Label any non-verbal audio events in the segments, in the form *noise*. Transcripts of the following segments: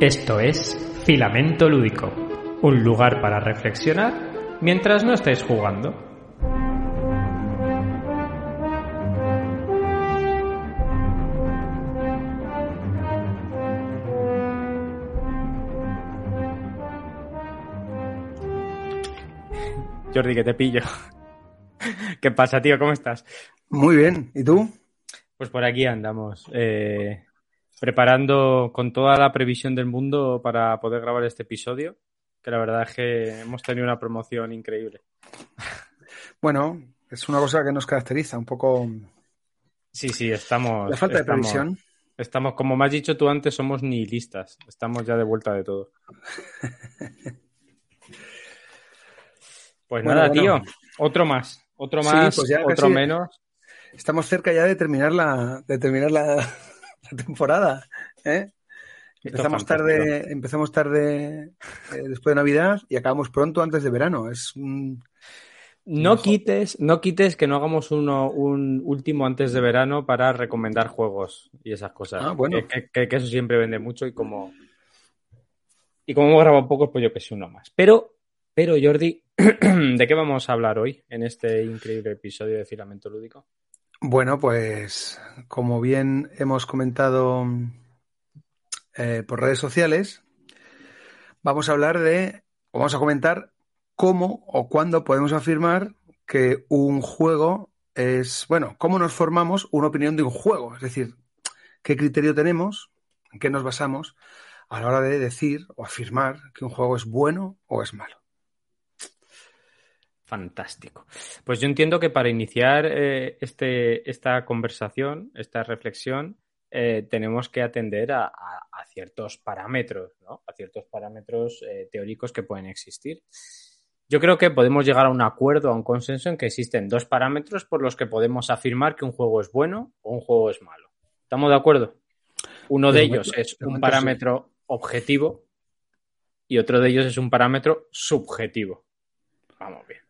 Esto es Filamento Lúdico, un lugar para reflexionar mientras no estáis jugando. Jordi, que te pillo. ¿Qué pasa, tío? ¿Cómo estás? Muy bien. ¿Y tú? Pues por aquí andamos. eh, preparando con toda la previsión del mundo para poder grabar este episodio, que la verdad es que hemos tenido una promoción increíble. Bueno, es una cosa que nos caracteriza, un poco Sí, sí, estamos. la falta de estamos- previsión. Estamos, como me has dicho tú antes, somos nihilistas. Estamos ya de vuelta de todo. *laughs* Pues Bueno, nada, bueno. tío. Otro más. Otro Sí, más, pues ya otro casi- menos. Estamos cerca ya de terminar la, de terminar la, la temporada. ¿eh? Empezamos tarde, empezamos tarde eh, después de Navidad y acabamos pronto antes de verano. Es un- No Mejor. quites, no quites que no hagamos uno, un último antes de verano para recomendar juegos y esas cosas. Ah, bueno. Que, que- que eso siempre vende mucho y como. Y como hemos grabado pocos, pues yo que sé, uno más. Pero, pero Jordi, *clears throat* ¿de qué vamos a hablar hoy en este increíble episodio de Filamento Lúdico? Bueno, pues como bien hemos comentado eh, por redes sociales, vamos a hablar de, vamos a comentar cómo o cuándo podemos afirmar que un juego es, bueno, cómo nos formamos una opinión de un juego, es decir, qué criterio tenemos, en qué nos basamos a la hora de decir o afirmar que un juego es bueno o es malo. Fantástico. Pues yo entiendo que para iniciar eh, este, esta conversación, esta reflexión, eh, tenemos que atender a, a- a ciertos parámetros, ¿no? A ciertos parámetros eh, teóricos que pueden existir. Yo creo que podemos llegar a un acuerdo, a un consenso en que existen dos parámetros por los que podemos afirmar que un juego es bueno o un juego es malo. ¿Estamos de acuerdo? Uno de De ellos momento- es de un sí. parámetro objetivo y otro de ellos es un parámetro subjetivo. Vamos bien.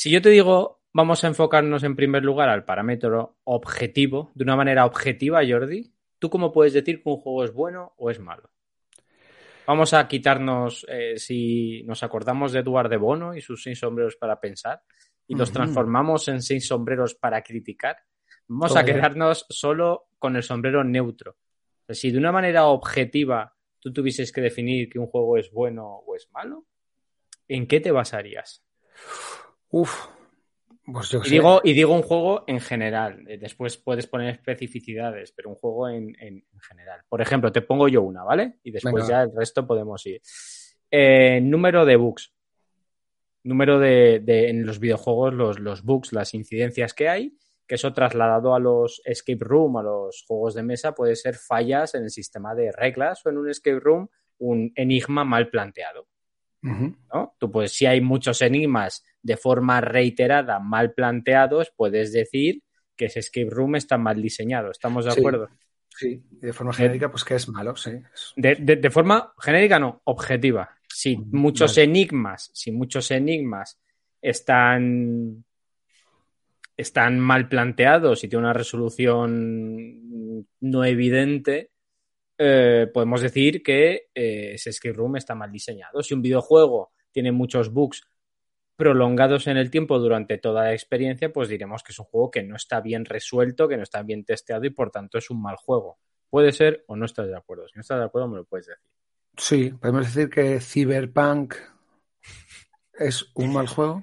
Si yo te digo, vamos a enfocarnos en primer lugar al parámetro objetivo, de una manera objetiva, Jordi, ¿tú cómo puedes decir que un juego es bueno o es malo? Vamos a quitarnos, eh, si nos acordamos de Eduard de Bono y sus seis sombreros para pensar, y los transformamos en seis sombreros para criticar, vamos a quedarnos solo con el sombrero neutro. O sea, si de una manera objetiva tú tuvieses que definir que un juego es bueno o es malo, ¿en qué te basarías? Uf, pues yo Y sé. digo, y digo un juego en general. Eh, Después puedes poner especificidades, pero un juego en, en- en general. Por ejemplo, te pongo yo una, ¿vale? Y después Venga. ya el resto podemos ir. Eh, número de bugs. Número de, de- en los videojuegos, los, los bugs, las incidencias que hay, que eso trasladado a los escape room, a los juegos de mesa, puede ser fallas en el sistema de reglas o en un escape room, un enigma mal planteado. ¿No? Tú, pues, si hay muchos enigmas de forma reiterada, mal planteados, puedes decir que ese escape room está mal diseñado. ¿Estamos de Sí. acuerdo? Sí, de forma genérica, pues que es malo, sí. De, de- de forma genérica, no, objetiva. Si Mm, muchos vale. enigmas, si muchos enigmas están, están mal planteados y tienen una resolución no evidente, eh, podemos decir que eh, ese escape room está mal diseñado. Si un videojuego tiene muchos bugs prolongados en el tiempo durante toda la experiencia, pues diremos que es un juego que no está bien resuelto, que no está bien testeado y por tanto es un mal juego. Puede ser o no estás de acuerdo. Si no estás de acuerdo, me lo puedes decir. Sí, podemos decir que Cyberpunk es un mal juego.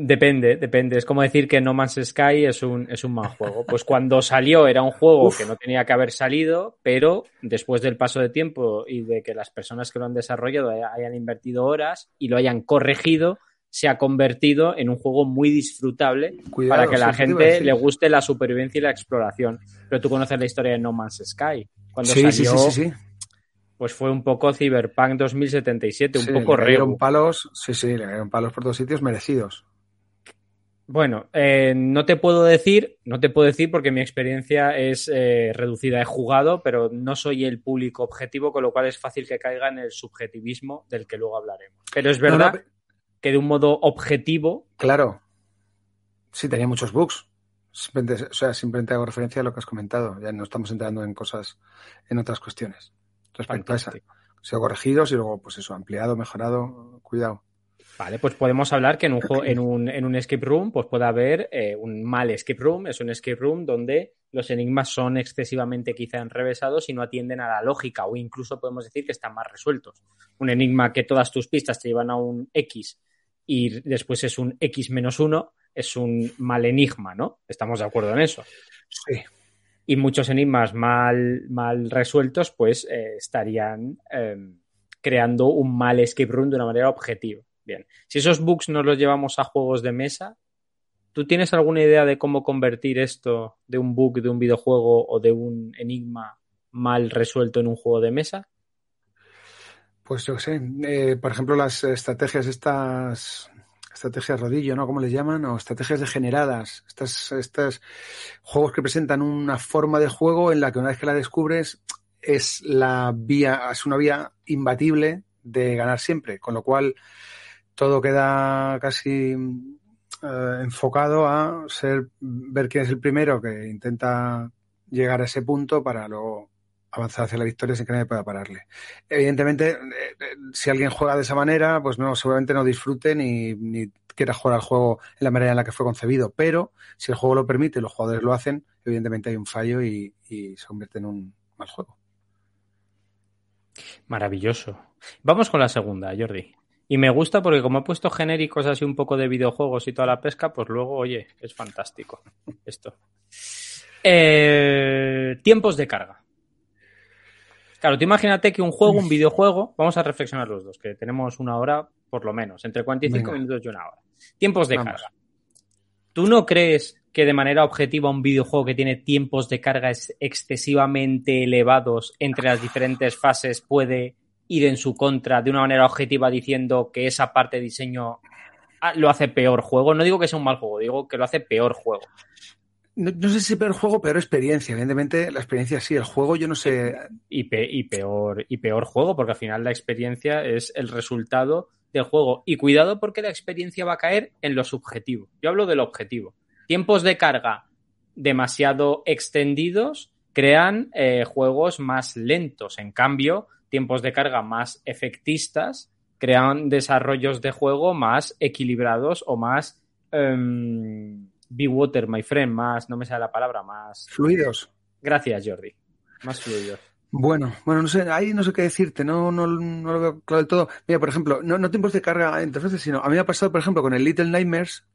Depende, depende. Es como decir que No Man's Sky es un, es un mal juego. Pues cuando salió era un juego Uf. que no tenía que haber salido, pero después del paso de tiempo y de que las personas que lo han desarrollado haya- hayan invertido horas y lo hayan corregido, se ha convertido en un juego muy disfrutable Cuidado, para que la gente le guste la supervivencia y la exploración. Pero tú conoces la historia de No Man's Sky. Cuando Sí, salió, sí, sí, sí. pues fue un poco Cyberpunk 2077, un Sí, poco regu. palos, sí, sí, le cayeron palos por todos sitios merecidos. Bueno, eh, no te puedo decir, no te puedo decir porque mi experiencia es eh, reducida. He jugado, pero no soy el público objetivo, con lo cual es fácil que caiga en el subjetivismo del que luego hablaremos. Pero es verdad No, no, que de un modo objetivo, claro. Sí, tenía muchos bugs. Simplemente, o sea, simplemente hago referencia a lo que has comentado. Ya no estamos entrando en cosas, en otras cuestiones. respecto a esa. Ha sido corregidos y luego, pues eso, ampliado, mejorado, cuidado. Vale, pues podemos hablar que en un, juego, en un, en un escape room pues puede haber eh, un mal escape room, es un escape room donde los enigmas son excesivamente quizá enrevesados y no atienden a la lógica o incluso podemos decir que están más resueltos. Un enigma que todas tus pistas te llevan a un X y después es un X menos uno, es un mal enigma, ¿no? Estamos de acuerdo en eso. Sí. Y muchos enigmas mal, mal resueltos pues eh, estarían eh, creando un mal escape room de una manera objetiva. Bien, si esos bugs nos los llevamos a juegos de mesa, ¿tú tienes alguna idea de cómo convertir esto de un bug de un videojuego o de un enigma mal resuelto en un juego de mesa? Pues yo sé, eh, por ejemplo, las estrategias estas, estrategias rodillo, ¿no? ¿Cómo les llaman? O estrategias degeneradas. Estas, estos juegos que presentan una forma de juego en la que una vez que la descubres es la vía, es una vía imbatible de ganar siempre. Con lo cual, todo queda casi eh, enfocado a ser ver quién es el primero que intenta llegar a ese punto para luego avanzar hacia la victoria sin que nadie pueda pararle. Evidentemente, eh, eh, si alguien juega de esa manera, pues no, seguramente no disfrute ni, quiera jugar al juego en la manera en la que fue concebido. Pero si el juego lo permite y los jugadores lo hacen, evidentemente hay un fallo y, y se convierte en un mal juego. Maravilloso. Vamos con la segunda, Jordi. Y me gusta porque como he puesto genéricos así un poco de videojuegos y toda la pesca, pues luego, oye, es fantástico esto. Eh, tiempos de carga. Claro, tú imagínate que un juego, un videojuego, vamos a reflexionar los dos, que tenemos una hora por lo menos, entre 45 Venga. minutos y una hora. Tiempos de vamos. carga. ¿Tú no crees que de manera objetiva un videojuego que tiene tiempos de carga excesivamente elevados entre las diferentes fases puede ir en su contra de una manera objetiva diciendo que esa parte de diseño ah, lo hace peor juego. No digo que sea un mal juego, digo que lo hace peor juego. No, no, sé si peor juego, peor experiencia. Evidentemente, la experiencia sí, el juego yo no sé. Y, pe y, peor, y peor juego, porque al final la experiencia es el resultado del juego. Y cuidado porque la experiencia va a caer en lo subjetivo. Yo hablo del objetivo. Tiempos de carga demasiado extendidos crean eh, juegos más lentos. En cambio, tiempos de carga más efectistas crean desarrollos de juego más equilibrados o más um, be water, my friend, más, no me sale la palabra, más fluidos. Gracias, Jordi. Más fluidos. Bueno, bueno, no sé, ahí no sé qué decirte, no, no, no lo veo claro del todo. Mira, por ejemplo, no, no tiempos de carga entre veces, sino a mí me ha pasado, por ejemplo, con el Little Nightmares,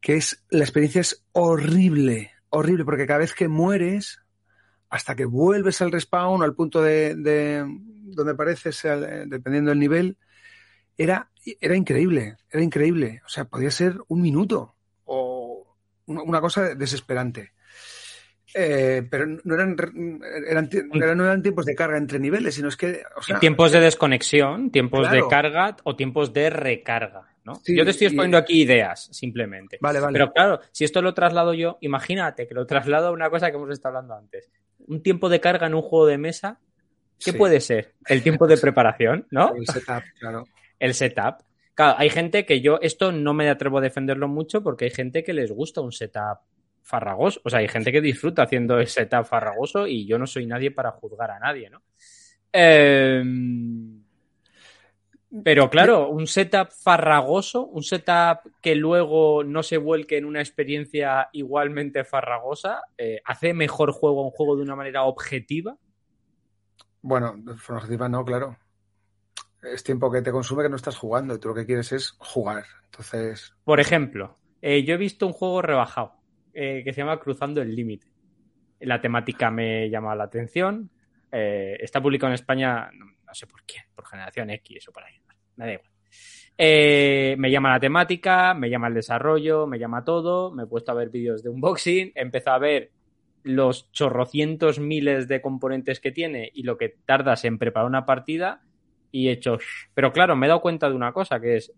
que es, la experiencia es horrible, horrible, porque cada vez que mueres, hasta que vuelves al respawn, al punto de, de donde apareces, dependiendo del nivel, era, era increíble, era increíble. O sea, podía ser un minuto o una cosa desesperante. Eh, pero no eran, eran, eran, no eran tiempos de carga entre niveles, sino es que. O sea, tiempos de desconexión, tiempos claro. de carga o tiempos de recarga. ¿no? Sí, yo te estoy exponiendo y... aquí ideas, simplemente. Vale, vale. Pero claro, si esto lo traslado yo, imagínate que lo traslado a una cosa que hemos estado hablando antes. Un tiempo de carga en un juego de mesa, ¿qué sí. puede ser? El tiempo de preparación, ¿no? El setup, claro. *laughs* El setup. Claro, hay gente que yo, esto no me atrevo a defenderlo mucho porque hay gente que les gusta un setup farragoso. O sea, hay gente que disfruta haciendo ese setup farragoso y yo no soy nadie para juzgar a nadie, ¿no? Eh, pero claro, un setup farragoso, un setup que luego no se vuelque en una experiencia igualmente farragosa, eh, ¿hace mejor juego un juego de una manera objetiva? Bueno, de forma objetiva no, claro. Es tiempo que te consume que no estás jugando y tú lo que quieres es jugar. Entonces. Por ejemplo, eh, yo he visto un juego rebajado eh, que se llama Cruzando el Límite. La temática me llama la atención. Eh, está publicado en España, no, sé por qué, por generación X o por ahí. Me da igual. Eh, me llama la temática, me llama el desarrollo, me llama todo. Me he puesto a ver vídeos de unboxing, he empezado a ver los chorrocientos miles de componentes que tiene y lo que tardas en preparar una partida y he hecho... Pero claro, me he dado cuenta de una cosa, que es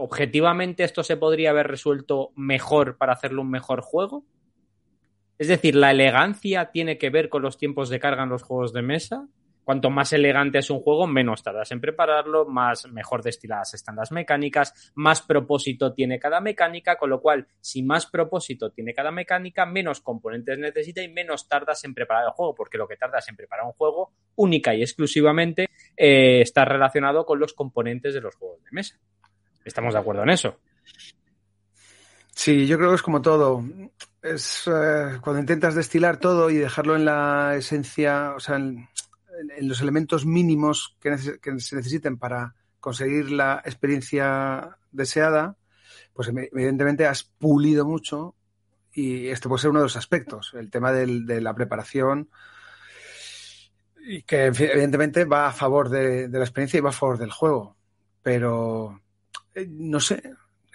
objetivamente esto se podría haber resuelto mejor para hacerlo un mejor juego? Es decir, ¿la elegancia tiene que ver con los tiempos de carga en los juegos de mesa? Cuanto más elegante es un juego, menos tardas en prepararlo, más mejor destiladas están las mecánicas, más propósito tiene cada mecánica, con lo cual, si más propósito tiene cada mecánica, menos componentes necesita y menos tardas en preparar el juego, porque lo que tardas en preparar un juego única y exclusivamente eh, está relacionado con los componentes de los juegos de mesa. ¿Estamos de acuerdo en eso? Sí, yo creo que es como todo. Es eh, cuando intentas destilar todo y dejarlo en la esencia, o sea, en, en los elementos mínimos que, que, se necesiten para conseguir la experiencia deseada, pues evidentemente has pulido mucho y este puede ser uno de los aspectos, el tema del, de la preparación y que evidentemente va a favor de, de, la experiencia y va a favor del juego, pero eh, no sé.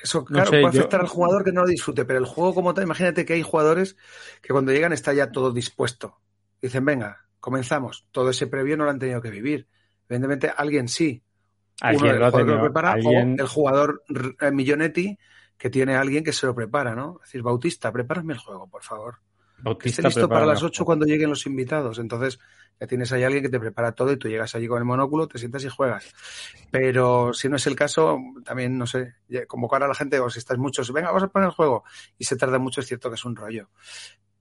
Eso, claro, no sé, puede afectar yo... al jugador que no lo disfrute, pero el juego como tal, imagínate que hay jugadores que cuando llegan está ya todo dispuesto. Dicen, venga, comenzamos. Todo ese previo no lo han tenido que vivir. Evidentemente, alguien sí. ¿Alguien Uno, lo, lo prepara, ¿Alguien? o el jugador eh, Millonetti que tiene a alguien que se lo prepara, ¿no? Es decir, Bautista, prepárame el juego, por favor. Bautista, esté listo para las 8 cuando lleguen los invitados. Entonces, ya tienes ahí alguien que te prepara todo y tú llegas allí con el monóculo, te sientas y juegas. Pero si no es el caso, también, no sé, convocar a la gente, o si estáis muchos, venga, vamos a poner el juego. Y se tarda mucho, es cierto que es un rollo.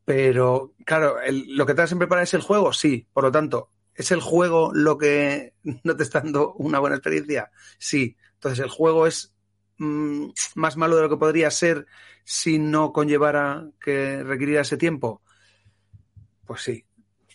Pero, claro, el, lo que te das en preparar es el juego, sí. Por lo tanto, ¿es el juego lo que *laughs* no te está dando una buena experiencia? Sí. Entonces, el juego es mmm, más malo de lo que podría ser si no conllevara que requiriera ese tiempo. Pues sí.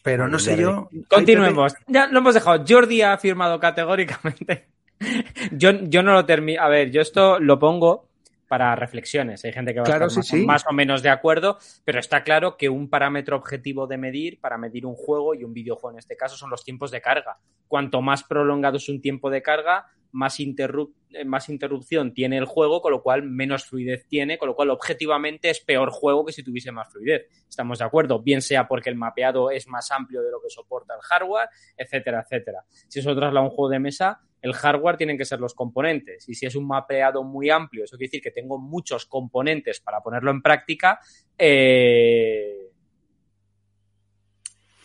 Pero no sé yo. Continuemos. Ya lo hemos dejado. Jordi ha afirmado categóricamente. *laughs* yo, yo no lo termino. A ver, yo esto lo pongo para reflexiones. Hay gente que va claro, a estar sí, más, sí. más, o menos de acuerdo, pero está claro que un parámetro objetivo de medir para medir un juego y un videojuego en este caso son los tiempos de carga. Cuanto más prolongado es un tiempo de carga, más, interrup más interrupción tiene el juego, con lo cual menos fluidez tiene, con lo cual objetivamente es peor juego que si tuviese más fluidez. Estamos de acuerdo, bien sea porque el mapeado es más amplio de lo que soporta el hardware, etcétera, etcétera. Si eso traslada a un juego de mesa, el hardware tienen que ser los componentes. Y si es un mapeado muy amplio, eso quiere decir que tengo muchos componentes para ponerlo en práctica, eh,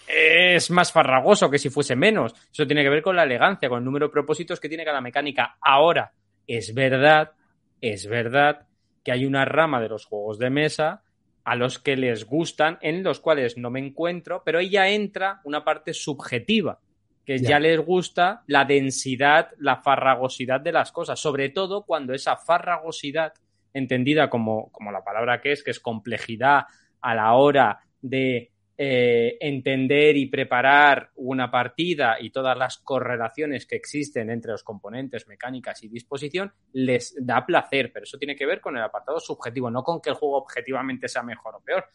es más farragoso que si fuese menos. Eso tiene que ver con la elegancia, con el número de propósitos que tiene cada mecánica. Ahora, es verdad, es verdad que hay una rama de los juegos de mesa a los que les gustan, en los cuales no me encuentro, pero ahí ya entra una parte subjetiva que ya. ya. les gusta la densidad, la farragosidad de las cosas, sobre todo cuando esa farragosidad, entendida como, como la palabra que es, que es complejidad a la hora de eh, entender y preparar una partida y todas las correlaciones que existen entre los componentes, mecánicas y disposición, les da placer, pero eso tiene que ver con el apartado subjetivo, no con que el juego objetivamente sea mejor o peor.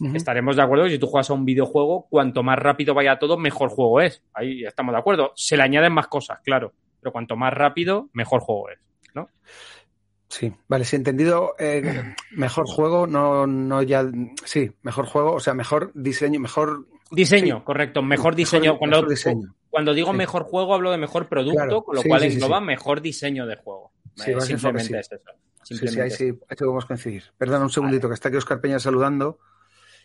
Uh -huh. Estaremos de acuerdo que si tú juegas a un videojuego, cuanto más rápido vaya todo, mejor juego es. Ahí estamos de acuerdo. Se le añaden más cosas, claro, pero cuanto más rápido, mejor juego es, ¿no? Sí, vale, sí, entendido. Eh, mejor juego, no, no ya. Sí, mejor juego, o sea, mejor diseño, mejor. Diseño, sí. correcto, mejor diseño. Mejor, cuando, mejor diseño. cuando digo sí. mejor juego, hablo de mejor producto, claro. con lo sí, cual engloba mejor diseño de juego. Simplemente es eso. Simplemente sí, sí, ahí sí, ahí podemos coincidir. Perdona un segundito, vale. que está aquí Oscar Peña saludando.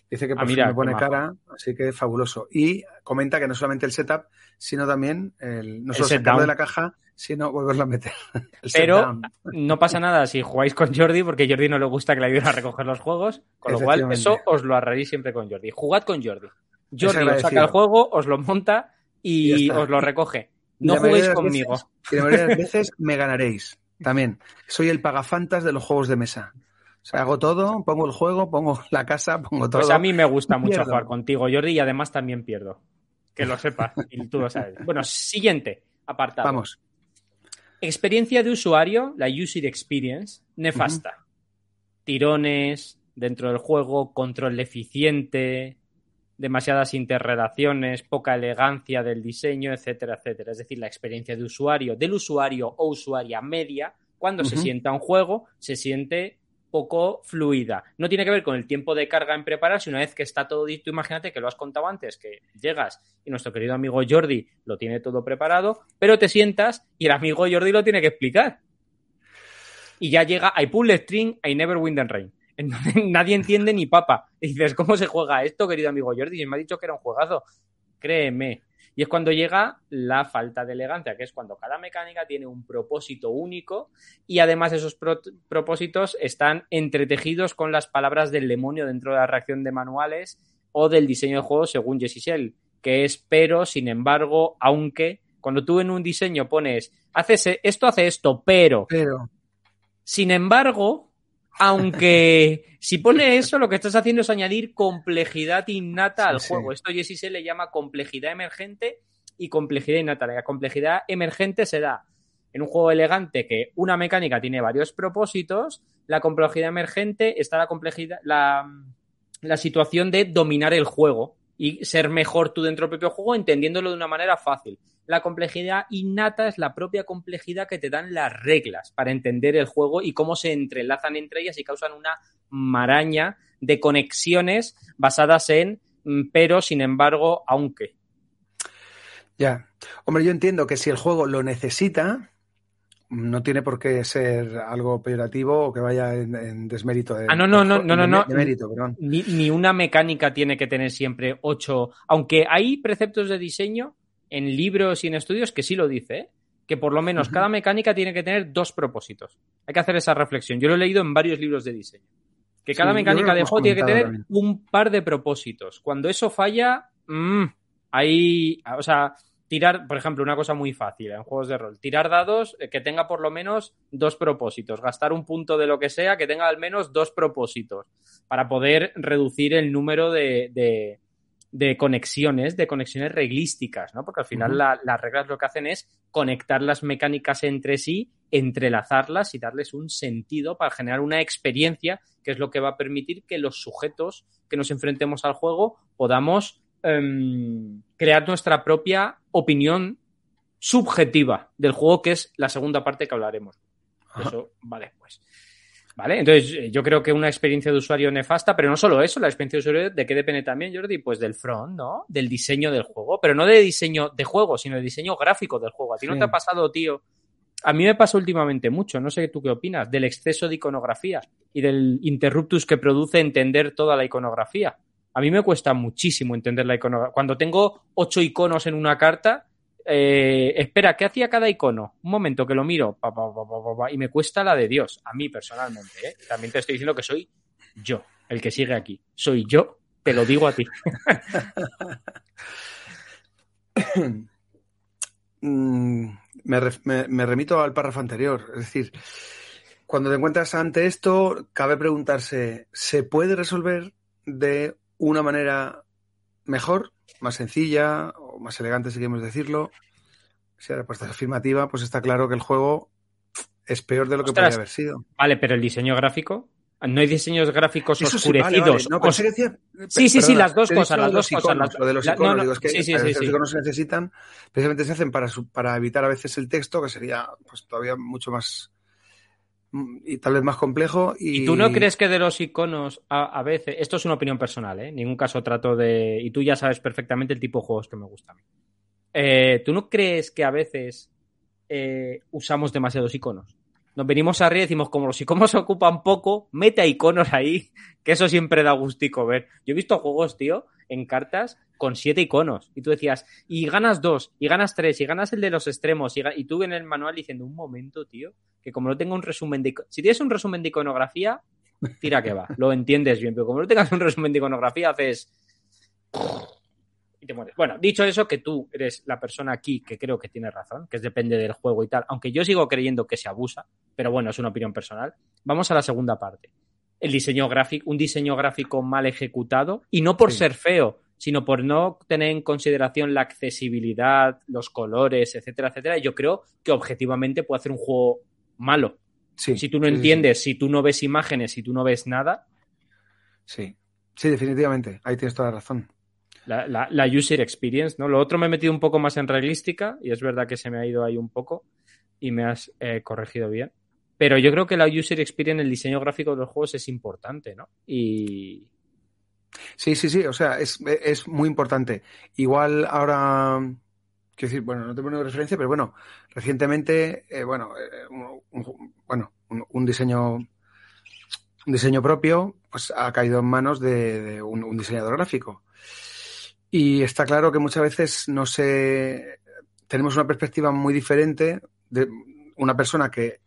Dice que por ah, mira, me pone cara, así que fabuloso. Y comenta que no solamente el setup, sino también el, no solo el sacarlo de la caja, sino volverlo a meter. *laughs* Pero no pasa nada si jugáis con Jordi, porque a Jordi no le gusta que le ayuden a recoger los juegos, con lo cual eso os lo ahorraréis siempre con Jordi. Jugad con Jordi. Jordi os saca el juego, os lo monta y os lo recoge. No juguéis conmigo. Veces, y la mayoría de las veces me ganaréis. También. Soy el pagafantas de los juegos de mesa. O sea, hago todo, pongo el juego, pongo *laughs* la casa, pongo todo. Pues a mí me gusta mucho pierdo. jugar contigo, Jordi, y además también pierdo. Que lo sepas, *laughs* y tú lo sabes. Bueno, siguiente apartado. Vamos. Experiencia de usuario, la user experience, nefasta. Uh -huh. Tirones dentro del juego, control deficiente, demasiadas interrelaciones, poca elegancia del diseño, etcétera, etcétera. Es decir, la experiencia de usuario, del usuario o usuaria media, cuando uh -huh. se sienta un juego, se siente poco fluida. No tiene que ver con el tiempo de carga en prepararse, una vez que está todo dito, imagínate que lo has contado antes, que llegas y nuestro querido amigo Jordi lo tiene todo preparado, pero te sientas y el amigo Jordi lo tiene que explicar. Y ya llega, I pull string, I never win the rain. *laughs* Nadie entiende ni papa. Dices, ¿cómo se juega esto, querido amigo Jordi? Y me ha dicho que era un juegazo. Créeme. Y es cuando llega la falta de elegancia, que es cuando cada mecánica tiene un propósito único y además esos propósitos están entretejidos con las palabras del demonio dentro de la reacción de manuales o del diseño de juego según Jesse Shell, que es pero, sin embargo, aunque, cuando tú en un diseño pones, haces esto, hace esto, pero. Pero. Sin embargo, aunque si pone eso, lo que estás haciendo es añadir complejidad innata al juego. Esto Jesse se le llama complejidad emergente y complejidad innata. La complejidad emergente se da en un juego elegante que una mecánica tiene varios propósitos. La complejidad emergente está la complejidad, la, la situación de dominar el juego y ser mejor tú dentro del propio juego entendiéndolo de una manera fácil. La complejidad innata es la propia complejidad que te dan las reglas para entender el juego y cómo se entrelazan entre ellas y causan una maraña de conexiones basadas en mm, pero, sin embargo, aunque. Ya. Hombre, yo entiendo que si el juego lo necesita, no tiene por qué ser algo peyorativo o que vaya en, desmérito de, ah, no, no, no, no, no, Ni, ni, una mecánica tiene que tener siempre ocho, aunque hay preceptos de diseño en libros y en estudios que sí lo dice, ¿eh? que por lo menos cada mecánica tiene que tener dos propósitos. Hay que hacer esa reflexión. Yo lo he leído en varios libros de diseño. Que cada mecánica de juego tiene que tener un par de propósitos. Cuando eso falla, mmm, ahí, o sea, tirar, por ejemplo, una cosa muy fácil en juegos de rol, tirar dados eh, que tenga por lo menos dos propósitos, gastar un punto de lo que sea que tenga al menos dos propósitos para poder reducir el número de, de conexiones, de conexiones reglísticas, ¿no? Porque al final las reglas lo que hacen es conectar las mecánicas entre sí, entrelazarlas y darles un sentido para generar una experiencia que es lo que va a permitir que los sujetos que nos enfrentemos al juego podamos em, crear nuestra propia opinión subjetiva del juego, que es la segunda parte que hablaremos. Eso, vale, pues. ¿Vale? Entonces, eh, yo creo que una experiencia de usuario nefasta, pero no solo eso, la experiencia de usuario, ¿de qué depende también, Jordi? Pues del front, ¿no? Del diseño del juego, pero no de diseño de juego, sino de diseño gráfico del juego. ¿A ti no te ha pasado, tío? A mí me pasa últimamente mucho, no sé tú qué opinas, del exceso de iconografía y del interruptus que produce entender toda la iconografía. A mí me cuesta muchísimo entender la iconografía. Cuando tengo ocho iconos en una carta, eh, espera, ¿qué hacía cada icono? Un momento que lo miro y me cuesta la de Dios, a mí personalmente. ¿eh? También te estoy diciendo que soy yo, el que sigue aquí. Soy yo, te lo digo a ti. *laughs* Mm, me, me, remito al párrafo anterior. Es decir, cuando te encuentras ante esto, cabe preguntarse, ¿se puede resolver de una manera mejor? más sencilla o más elegante, si queremos decirlo. Si la respuesta es afirmativa, pues está claro que el juego es peor de lo que podría haber sido. Vale, pero el diseño gráfico. No hay diseños gráficos oscurecidos. Sí, sí, sí, las dos cosas, las dos cosas. Lo de los iconos, que los iconos se necesitan, precisamente se hacen para, para evitar a veces el texto, que sería pues todavía mucho más y tal vez más complejo. Y... tú no crees que de los iconos a, veces, esto es una opinión personal, ¿eh? en ningún caso trato de, y tú ya sabes perfectamente el tipo de juegos que me gustan. Eh, ¿Tú no crees que a veces eh, usamos demasiados iconos? Nos venimos arriba y decimos, como los iconos *laughs* ocupan poco, mete iconos ahí, que eso siempre da gustico ver. Yo he visto juegos, tío, en cartas con siete iconos. Y tú decías, y ganas dos, y ganas tres, y ganas el de los extremos. Y, tú en el manual diciendo, un momento, tío, que como no tengo un resumen de... Si tienes un resumen de iconografía, tira que va, lo entiendes bien. Pero como no tengas un resumen de iconografía, haces... Y te mueres. Bueno, dicho eso, que tú eres la persona aquí que creo que tiene razón, que depende del juego y tal, aunque yo sigo creyendo que se abusa, pero bueno, es una opinión personal. Vamos a la segunda parte. El diseño gráfico, un diseño gráfico mal ejecutado, y no por ser feo, sino por no tener en consideración la accesibilidad, los colores, etcétera, etcétera, yo creo que objetivamente puede hacer un juego malo. si tú no entiendes, si tú no ves imágenes, si tú no ves nada. Sí, sí, definitivamente, ahí tienes toda la razón. La, user experience, ¿no? Lo otro me he metido un poco más en realística y es verdad que se me ha ido ahí un poco y me has eh, corregido bien. Pero yo creo que la user experience en el diseño gráfico de los juegos es importante, ¿no? Y, Sí, sí, sí, o sea, es, es muy importante. Igual ahora, quiero decir, bueno, no te pongo referencia, pero bueno, recientemente, eh, bueno, eh, un, bueno, un, diseño un diseño propio pues ha caído en manos de, un, diseñador gráfico. Y está claro que muchas veces no sé, tenemos una perspectiva muy diferente de una persona que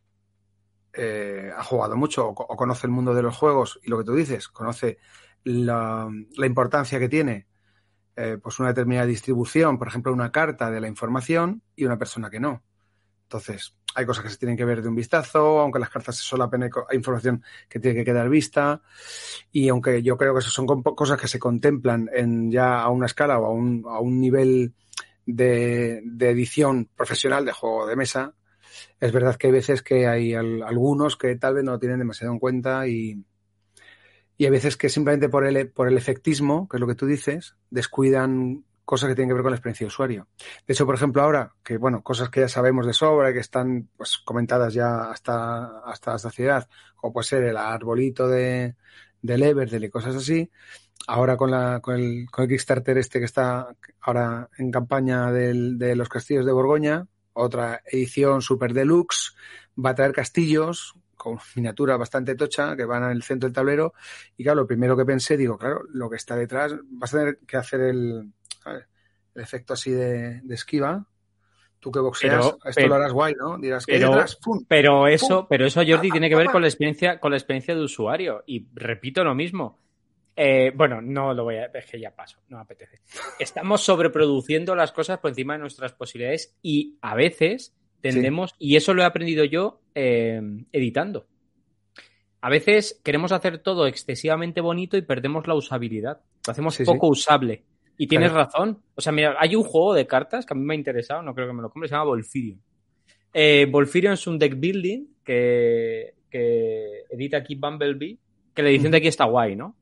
eh, ha jugado mucho o, conoce el mundo de los juegos y lo que tú dices, conoce la, importancia que tiene eh, pues una determinada distribución, por ejemplo, una carta de la información y una persona que no. Entonces, hay cosas que se tienen que ver de un vistazo, aunque las cartas se solapen, hay información que tiene que quedar vista. Y aunque yo creo que eso son cosas que se contemplan en ya a una escala o a un, a un nivel de, de, edición profesional de juego de mesa, es verdad que hay veces que hay algunos que tal vez no lo tienen demasiado en cuenta y, y hay veces que simplemente por el, por el efectismo, que es lo que tú dices, descuidan cosas que tienen que ver con la experiencia de usuario. De hecho, por ejemplo, ahora, que bueno, cosas que ya sabemos de sobra que están pues comentadas ya hasta, hasta la saciedad, como puede ser el arbolito de, del Everdell y cosas así, ahora con, la, con, el, con el Kickstarter este que está ahora en campaña del, de los castillos de Borgoña, otra edición super deluxe, va a traer castillos con miniatura bastante tocha que van en el centro del tablero y claro, lo primero que pensé, digo, claro, lo que está detrás, vas a tener que hacer el, el efecto así de, esquiva. Tú que boxeas, esto lo harás guay, ¿no? Dirás que pero, pero eso, pero eso, Jordi, tiene que ver con la experiencia, con la experiencia de usuario. Y repito lo mismo. Eh, bueno, no lo voy a. Es que ya paso, no me apetece. Estamos sobreproduciendo las cosas por encima de nuestras posibilidades y a veces tendemos, y eso lo he aprendido yo eh, editando. A veces queremos hacer todo excesivamente bonito y perdemos la usabilidad. Lo hacemos poco usable. Y tienes razón. O sea, mira, hay un juego de cartas que a mí me ha interesado, no creo que me lo compre, se llama Volfirion. Eh, Volfirion es un deck building que, edita aquí Bumblebee, que la edición de aquí está guay, ¿no?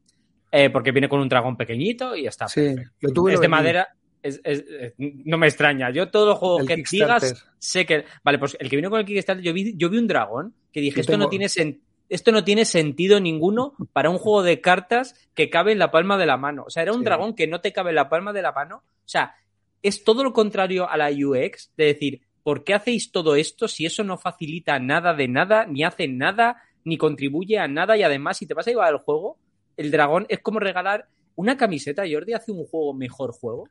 Eh, porque viene con un dragón pequeñito y está. Sí, yo tuve es de madera. no me extraña. Yo todo el juego que digas sé que. Vale, pues el que vino con el Kickstarter, yo vi, yo vi un dragón que dije, esto no tiene sentido esto no tiene sentido ninguno para un juego de cartas que cabe en la palma de la mano. O sea, era un dragón que no te cabe en la palma de la mano. O sea, es todo lo contrario a la UX, de decir, ¿por qué hacéis todo esto si eso no facilita nada de nada, ni hace nada, ni contribuye a nada? Y además, si te vas a llevar al juego, el dragón es como regalar una camiseta, Jordi, hace un juego mejor juego.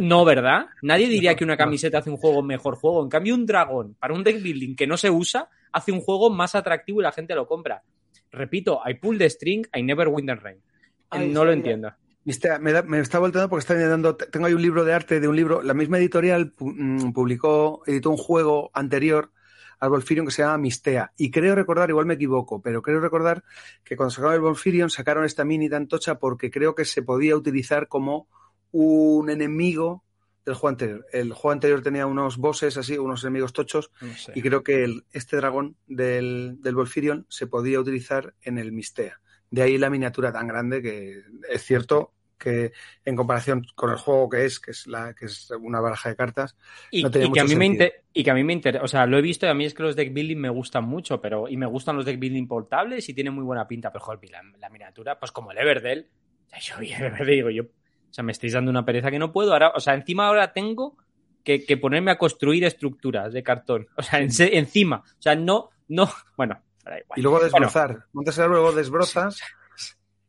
no, ¿verdad? Nadie diría que una camiseta hace un juego mejor juego. En cambio, un dragón para un deck building que no se usa hace un juego más atractivo y la gente lo compra. Repito, I pull the string, I never win the rain. no lo entiendo. Me, está volteando porque está dando. Tengo ahí un libro de arte de un libro. La misma editorial mm, publicó, editó un juego anterior al Volfirion que se llama Mistea. Y creo recordar, igual me equivoco, pero creo recordar que cuando sacaron el Volfirion sacaron esta mini tan tocha porque creo que se podía utilizar como un enemigo del juego anterior. El juego anterior tenía unos bosses así, unos enemigos tochos, y creo que el, este dragón del, del Volfirion se podía utilizar en el Mistea. De ahí la miniatura tan grande que es cierto que en comparación con el juego que es, que es la que es una baraja de cartas, y, no que a mí me y que a mí me interesa, o sea, lo he visto y a mí es que los deck building me gustan mucho, pero y me gustan los deck building portables y tienen muy buena pinta, pero joder, la, miniatura, pues como el Everdell, yo digo, yo, o sea, me estáis dando una pereza que no puedo, ahora, o sea, encima ahora tengo que, ponerme a construir estructuras de cartón, o sea, encima, o sea, no, no, *laughs* bueno, Y luego desbrozar, montas luego desbrozas.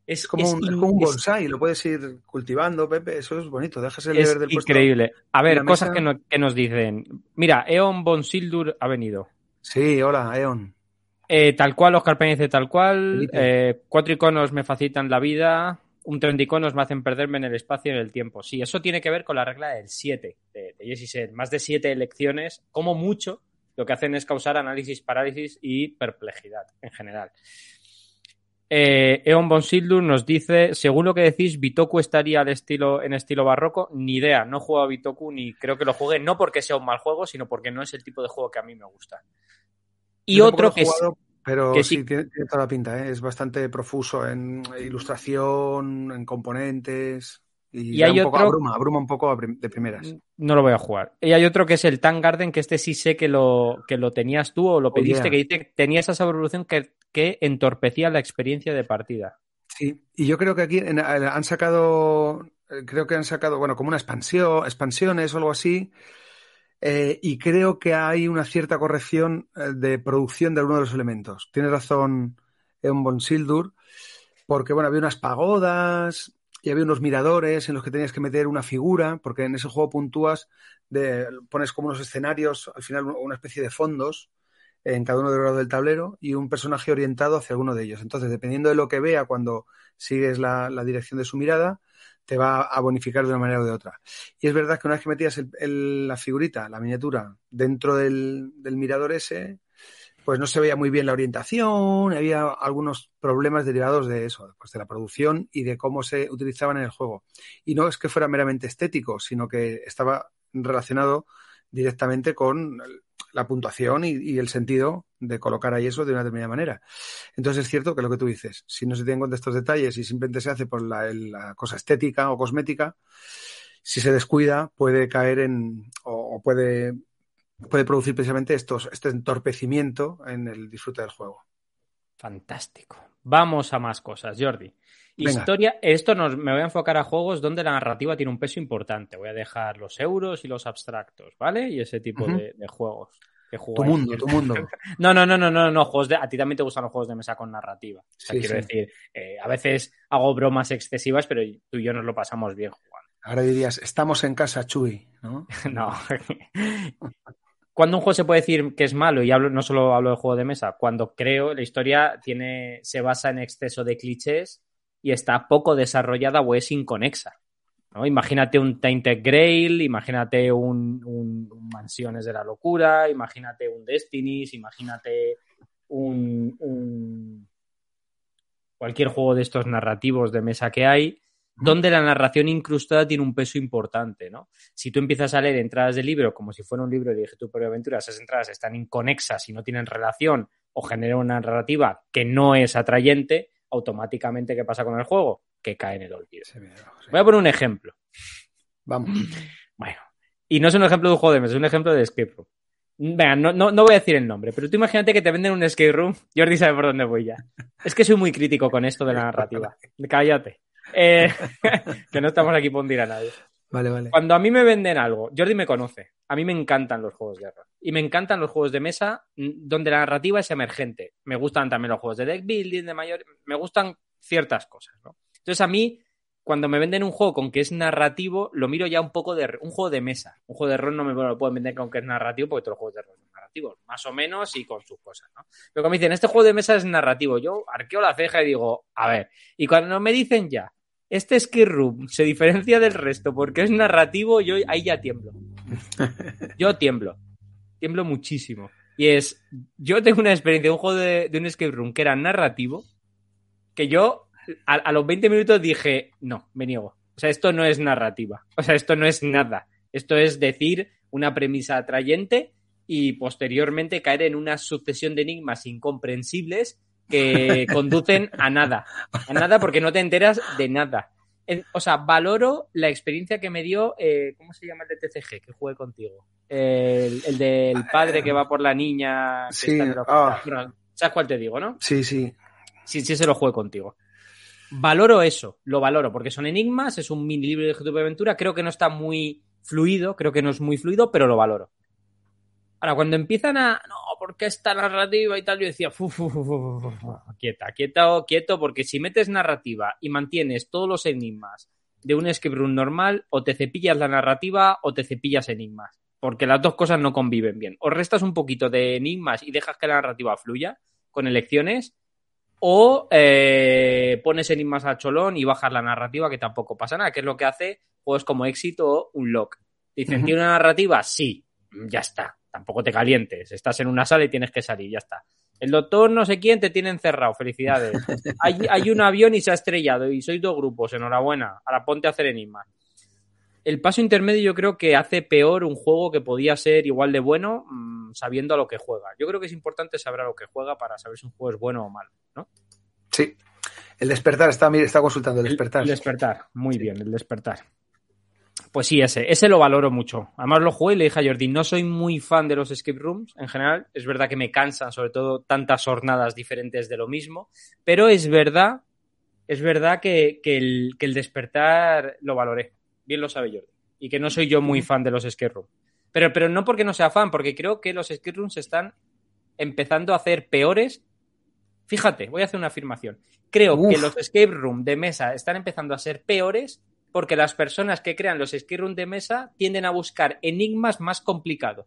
Es como, un, bonsai, lo puedes ir cultivando, Pepe, eso es bonito, dejas el deber del puesto. Increíble. A ver, cosas que, nos dicen. Mira, Eon Bonsildur ha venido. Sí, hola, Eon. Eh, tal cual, Oscar Peña dice tal cual. Eh, cuatro iconos me facilitan la vida. Un tren de iconos me hacen perderme en el espacio y en el tiempo. Sí, eso tiene que ver con la regla del 7 de, de Más de 7 elecciones, como mucho, lo que hacen es causar análisis, parálisis y perplejidad en general. Eh, Eon Bonsildur nos dice, según lo que decís, Bitoku estaría al estilo, en estilo barroco. Ni idea, no juego a Bitoku ni creo que lo juegue, no porque sea un mal juego, sino porque no es el tipo de juego que a mí me gusta. Y otro que, pero sí, Tiene, toda la pinta, ¿eh? es bastante profuso en ilustración, en componentes. Y, hay otro. abruma, abruma un poco de primeras. No lo voy a jugar. Y hay otro que es el Tank Garden, que este sí sé que lo, que lo tenías tú o lo oh, pediste, que dice que tenía esa sobrevolución que, que entorpecía la experiencia de partida. Sí, y yo creo que aquí han sacado, eh, creo que han sacado, bueno, como una expansión, expansiones o algo así, eh, y creo que hay una cierta corrección eh, de producción de algunos de los elementos. Tiene razón Eon Bonsildur, porque bueno, había unas pagodas, y había unos miradores en los que tenías que meter una figura, porque en ese juego puntúas, pones como unos escenarios, al final una especie de fondos en cada uno de los lados del tablero y un personaje orientado hacia alguno de ellos. Entonces, dependiendo de lo que vea cuando sigues la, dirección de su mirada, te va a bonificar de una manera o de otra. Y es verdad que una vez que metías la figurita, la miniatura, dentro del, del mirador ese, pues no se veía muy bien la orientación, había algunos problemas derivados de eso, pues de la producción y de cómo se utilizaban en el juego. Y no es que fuera meramente estético, sino que estaba relacionado directamente con la puntuación y, el sentido de colocar ahí eso de una determinada manera. Entonces es cierto que lo que tú dices, si no se tienen en cuenta estos detalles y simplemente se hace por la, cosa estética o cosmética, si se descuida puede caer en o puede puede producir precisamente estos, este entorpecimiento en el disfrute del juego. Fantástico. Vamos a más cosas, Jordi. Historia, esto nos, me voy a enfocar a juegos donde la narrativa tiene un peso importante. Voy a dejar los euros y los abstractos, ¿vale? Y ese tipo de, juegos. Que tu mundo, tu mundo. *laughs* No, no, no, no, no, no, juegos de, a ti también te gustan los juegos de mesa con narrativa. O sea, quiero decir, eh, a veces hago bromas excesivas, pero tú y yo nos lo pasamos bien jugando. Ahora dirías, estamos en casa, Chuy, ¿no? *laughs* no. Cuando un juego se puede decir que es malo, y hablo, no solo hablo de juego de mesa, cuando creo la historia tiene, se basa en exceso de clichés y está poco desarrollada o es inconexa. ¿no? Imagínate un Tainted Grail, imagínate un, Mansiones de la Locura, imagínate un Destinies, imagínate un, cualquier juego de estos narrativos de mesa que hay donde la narración incrustada tiene un peso importante, ¿no? Si tú empiezas a leer entradas de libro como si fuera un libro de Dije tu propia aventura, esas entradas están inconexas y no tienen relación o generan una narrativa que no es atrayente, automáticamente ¿qué pasa con el juego? Que cae en el olvido. Voy a poner un ejemplo. Vamos. Bueno, y no es un ejemplo de un juego de mesa, es un ejemplo de escape room. Venga, no, no, no, voy a decir el nombre, pero tú imagínate que te venden un escape room. Jordi sabe por dónde voy ya. Es que soy muy crítico con esto de la narrativa. Cállate. Eh, *laughs* que no estamos aquí por hundir a nadie. Vale, vale. Cuando a mí me venden algo, Jordi me conoce, a mí me encantan los juegos de rol. Y me encantan los juegos de mesa mm, donde la narrativa es emergente. Me gustan también los juegos de deck building, de mayor. Me gustan ciertas cosas, ¿no? Entonces a mí, cuando me venden un juego con que es narrativo, lo miro ya un poco de un juego de mesa. Un juego de rol no me lo pueden vender con que es narrativo porque todos los juegos de rol son narrativos, más o menos y con sus cosas, ¿no? Pero cuando me dicen, este juego de mesa es narrativo, yo arqueo la ceja y digo, a ver. Y cuando me dicen ya, este Ski Room se diferencia del resto porque es narrativo, yo ahí ya tiemblo. *laughs* Yo tiemblo. Tiemblo muchísimo. Y es, yo tengo una experiencia de un juego de, un escape room que era narrativo, que yo a, los 20 minutos dije, no, me niego. O sea, esto no es narrativa. O sea, esto no es nada. Esto es decir una premisa atrayente y posteriormente caer en una sucesión de enigmas incomprensibles que conducen a nada. A nada porque no te enteras de nada. o sea, valoro la experiencia que me dio, eh, ¿cómo se llama el de TCG que jugué contigo? El, del padre que va por la niña. sí, ah. ¿sabes cuál te digo, no? Sí, sí. Sí, sí, se lo jugué contigo. Valoro eso, lo valoro, porque son enigmas, es un mini libro de YouTube de aventura, creo que no está muy fluido, creo que no es muy fluido, pero lo valoro. Ahora, cuando empiezan a, no, porque esta narrativa y tal, yo decía, fu, quieta, quieto, quieto, porque si metes narrativa y mantienes todos los enigmas de un escape room normal, o te cepillas la narrativa o te cepillas enigmas, porque las dos cosas no conviven bien. O restas un poquito de enigmas y dejas que la narrativa fluya con elecciones, o eh, pones enigmas a cholón y bajas la narrativa, que tampoco pasa nada, que es lo que hace juegos como éxito o un lock. Dicen, ¿tiene una narrativa? Sí, ya está tampoco te calientes. Estás en una sala y tienes que salir, ya está. El doctor no sé quién te tiene encerrado, felicidades. *laughs* Hay, un avión y se ha estrellado y sois dos grupos, enhorabuena. Ahora ponte a hacer enigma. El paso intermedio yo creo que hace peor un juego que podía ser igual de bueno mm, sabiendo a lo que juega. Yo creo que es importante saber a lo que juega para saber si un juego es bueno o malo, ¿no? Sí. El despertar, está, está consultando el despertar. El, despertar, muy bien, el despertar. Pues sí, ese, ese lo valoro mucho. Además lo jugué y le dije a Jordi, no soy muy fan de los escape rooms en general. Es verdad que me cansan, sobre todo, tantas jornadas diferentes de lo mismo. Pero es verdad, es verdad que, el, que el despertar lo valoré. Bien lo sabe Jordi. Y que no soy yo muy fan de los escape rooms. Pero, pero no porque no sea fan, porque creo que los escape rooms están empezando a hacer peores fíjate, voy a hacer una afirmación. Creo que los escape room de mesa están empezando a ser peores porque las personas que crean los escape room de mesa tienden a buscar enigmas más complicados.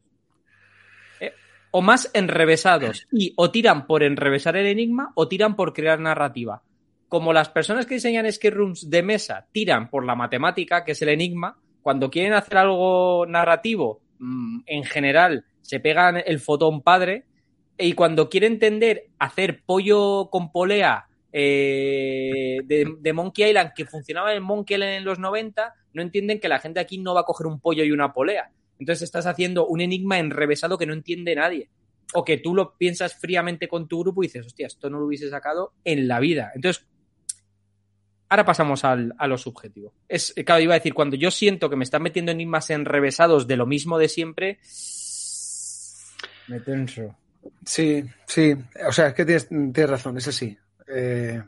Eh, o más enrevesados. Y o tiran por enrevesar el enigma o tiran por crear narrativa. Como las personas que diseñan escape rooms de mesa tiran por la matemática, que es el enigma, cuando quieren hacer algo narrativo, mm, en general se pegan el fotón padre. Y cuando quieren entender hacer pollo con polea eh, de, Monkey Island que funcionaba en Monkey Island en los 90, no entienden que la gente aquí no va a coger un pollo y una polea. Entonces estás haciendo un enigma enrevesado que no entiende nadie. O que tú lo piensas fríamente con tu grupo y dices, hostia, esto no lo hubiese sacado en la vida. Entonces, ahora pasamos al, a lo subjetivo. Es, claro, iba a decir, cuando yo siento que me están metiendo enigmas enrevesados de lo mismo de siempre, me tenso. Sí, sí. O sea, es que tienes, tienes razón, es así. Eh,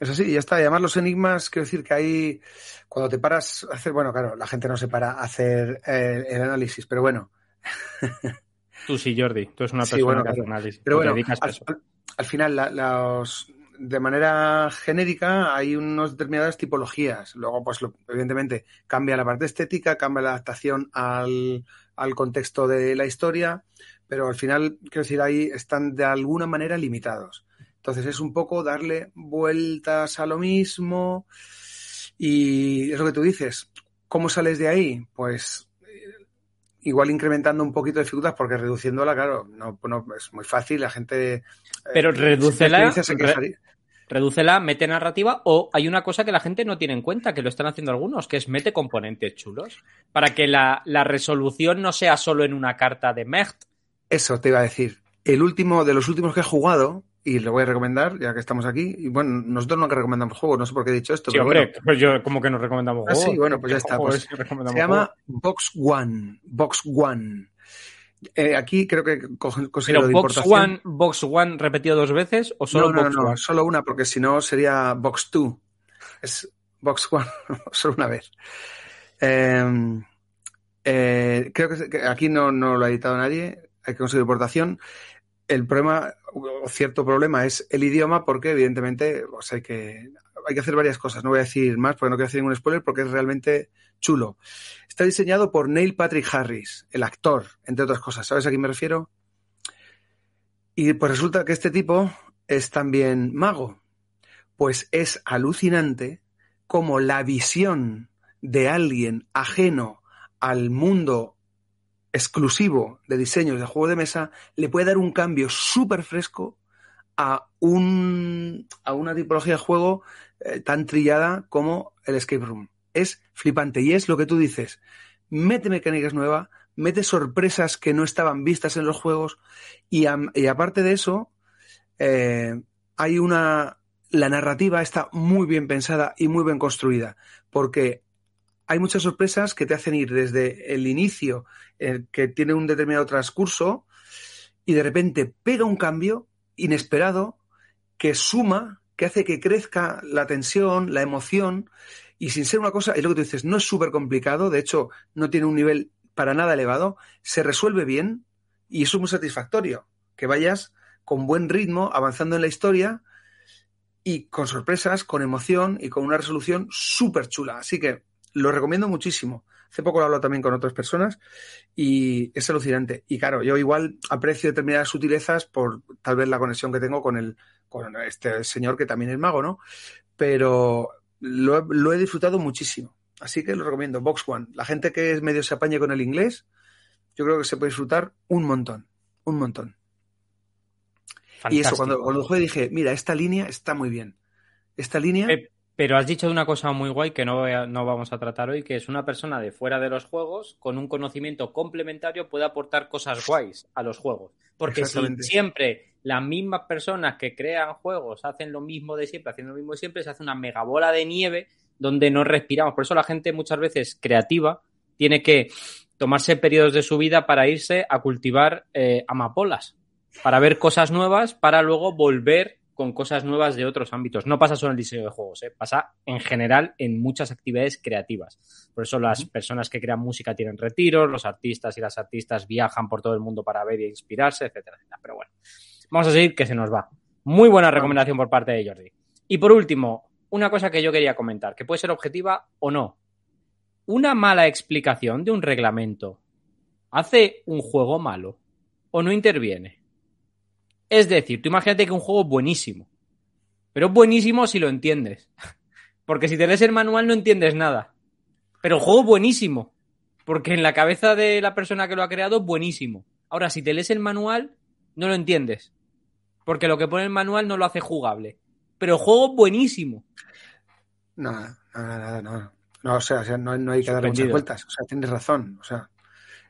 eso sí, ya está. Y además los enigmas, quiero decir que hay, cuando te paras a hacer, bueno, claro, la gente no se para a hacer eh, el análisis, pero bueno. Tú sí, Jordi, tú eres una persona que hace análisis. Pero bueno, al, final, los, de manera genérica hay unas determinadas tipologías. Luego, pues evidentemente cambia la parte estética, cambia la adaptación al, al contexto de la historia, pero al final, quiero decir, ahí están de alguna manera limitados. Entonces es un poco darle vueltas a lo mismo y es lo que tú dices. ¿Cómo sales de ahí? Pues eh, igual incrementando un poquito de dificultad porque reduciéndola, claro, no, es muy fácil, la gente... Eh, Pero redúcela, redúcela, mete narrativa o hay una cosa que la gente no tiene en cuenta, que lo están haciendo algunos, que es mete componentes chulos para que la, la resolución no sea solo en una carta de Mecht. Eso te iba a decir. El último, de los últimos que he jugado, y lo voy a recomendar, ya que estamos aquí. Y bueno, nosotros no recomendamos juegos, no sé por qué he dicho esto. Sí, hombre, pues yo como que nos recomendamos juegos. Ah, sí, bueno, pues ya *laughs* está. Pues se llama Box One. Box One. Eh, aquí creo que considero Box One, Box One repetido dos veces o solo no, no, no, solo una, porque si no sería Box Two. Es Box *laughs* One, solo una vez. Em, eh, creo que, aquí no, no, lo ha editado nadie, hay que conseguir importación el problema, cierto problema, es el idioma, porque evidentemente pues hay, que, hay que hacer varias cosas. No voy a decir más porque no quiero hacer ningún spoiler, porque es realmente chulo. Está diseñado por Neil Patrick Harris, el actor, entre otras cosas. ¿Sabes a quién me refiero? Y pues resulta que este tipo es también mago. Pues es alucinante como la visión de alguien ajeno al mundo exclusivo de diseños de juego de mesa le puede dar un cambio súper fresco a, un, a una tipología de juego eh, tan trillada como el escape room. Es flipante y es lo que tú dices. Mete mecánicas nuevas, mete sorpresas que no estaban vistas en los juegos y, aparte de eso, eh, hay una... La narrativa está muy bien pensada y muy bien construida porque hay muchas sorpresas que te hacen ir desde el inicio, eh, que tiene un determinado transcurso, y de repente pega un cambio inesperado que suma, que hace que crezca la tensión, la emoción, y sin ser una cosa, es lo que tú dices, no es súper complicado, de hecho, no tiene un nivel para nada elevado, se resuelve bien y es muy satisfactorio. Que vayas con buen ritmo, avanzando en la historia y con sorpresas, con emoción y con una resolución súper chula. Así que lo recomiendo muchísimo. Hace poco lo he hablado también con otras personas y es alucinante. Y claro, yo igual aprecio determinadas sutilezas por tal vez la conexión que tengo con, el, con este señor que también es mago, ¿no? Pero lo, he disfrutado muchísimo. Así que lo recomiendo. Box One. La gente que es medio se apañe con el inglés, yo creo que se puede disfrutar un montón. Un montón. Y eso, cuando, cuando jugué dije, mira, esta línea está muy bien. Esta línea. Eh, pero has dicho una cosa muy guay que no, no vamos a tratar hoy, que es una persona de fuera de los juegos con un conocimiento complementario puede aportar cosas guays a los juegos. Porque si siempre las mismas personas que crean juegos hacen lo mismo de siempre, haciendo lo mismo de siempre, se hace una megabola de nieve donde no respiramos. Por eso la gente muchas veces creativa tiene que tomarse periodos de su vida para irse a cultivar eh, amapolas, para ver cosas nuevas, para luego volver con cosas nuevas de otros ámbitos. No pasa solo en el diseño de juegos, ¿eh? pasa en general en muchas actividades creativas. Por eso las personas que crean música tienen retiros, los artistas y las artistas viajan por todo el mundo para ver y inspirarse, etcétera, etcétera. Pero bueno, vamos a seguir que se nos va. Muy buena recomendación por parte de Jordi. Y por último, una cosa que yo quería comentar, que puede ser objetiva o no. Una mala explicación de un reglamento hace un juego malo o no interviene. Es decir, tú imagínate que un juego es buenísimo, pero es buenísimo si lo entiendes. *laughs* Porque si te lees el manual no entiendes nada. Pero el juego es buenísimo, porque en la cabeza de la persona que lo ha creado es buenísimo. Ahora, si te lees el manual, no lo entiendes. Porque lo que pone el manual no lo hace jugable. Pero el juego es buenísimo. No, no, no, no. No, o sea, no, hay que dar muchas vueltas. O sea, tienes razón. O sea,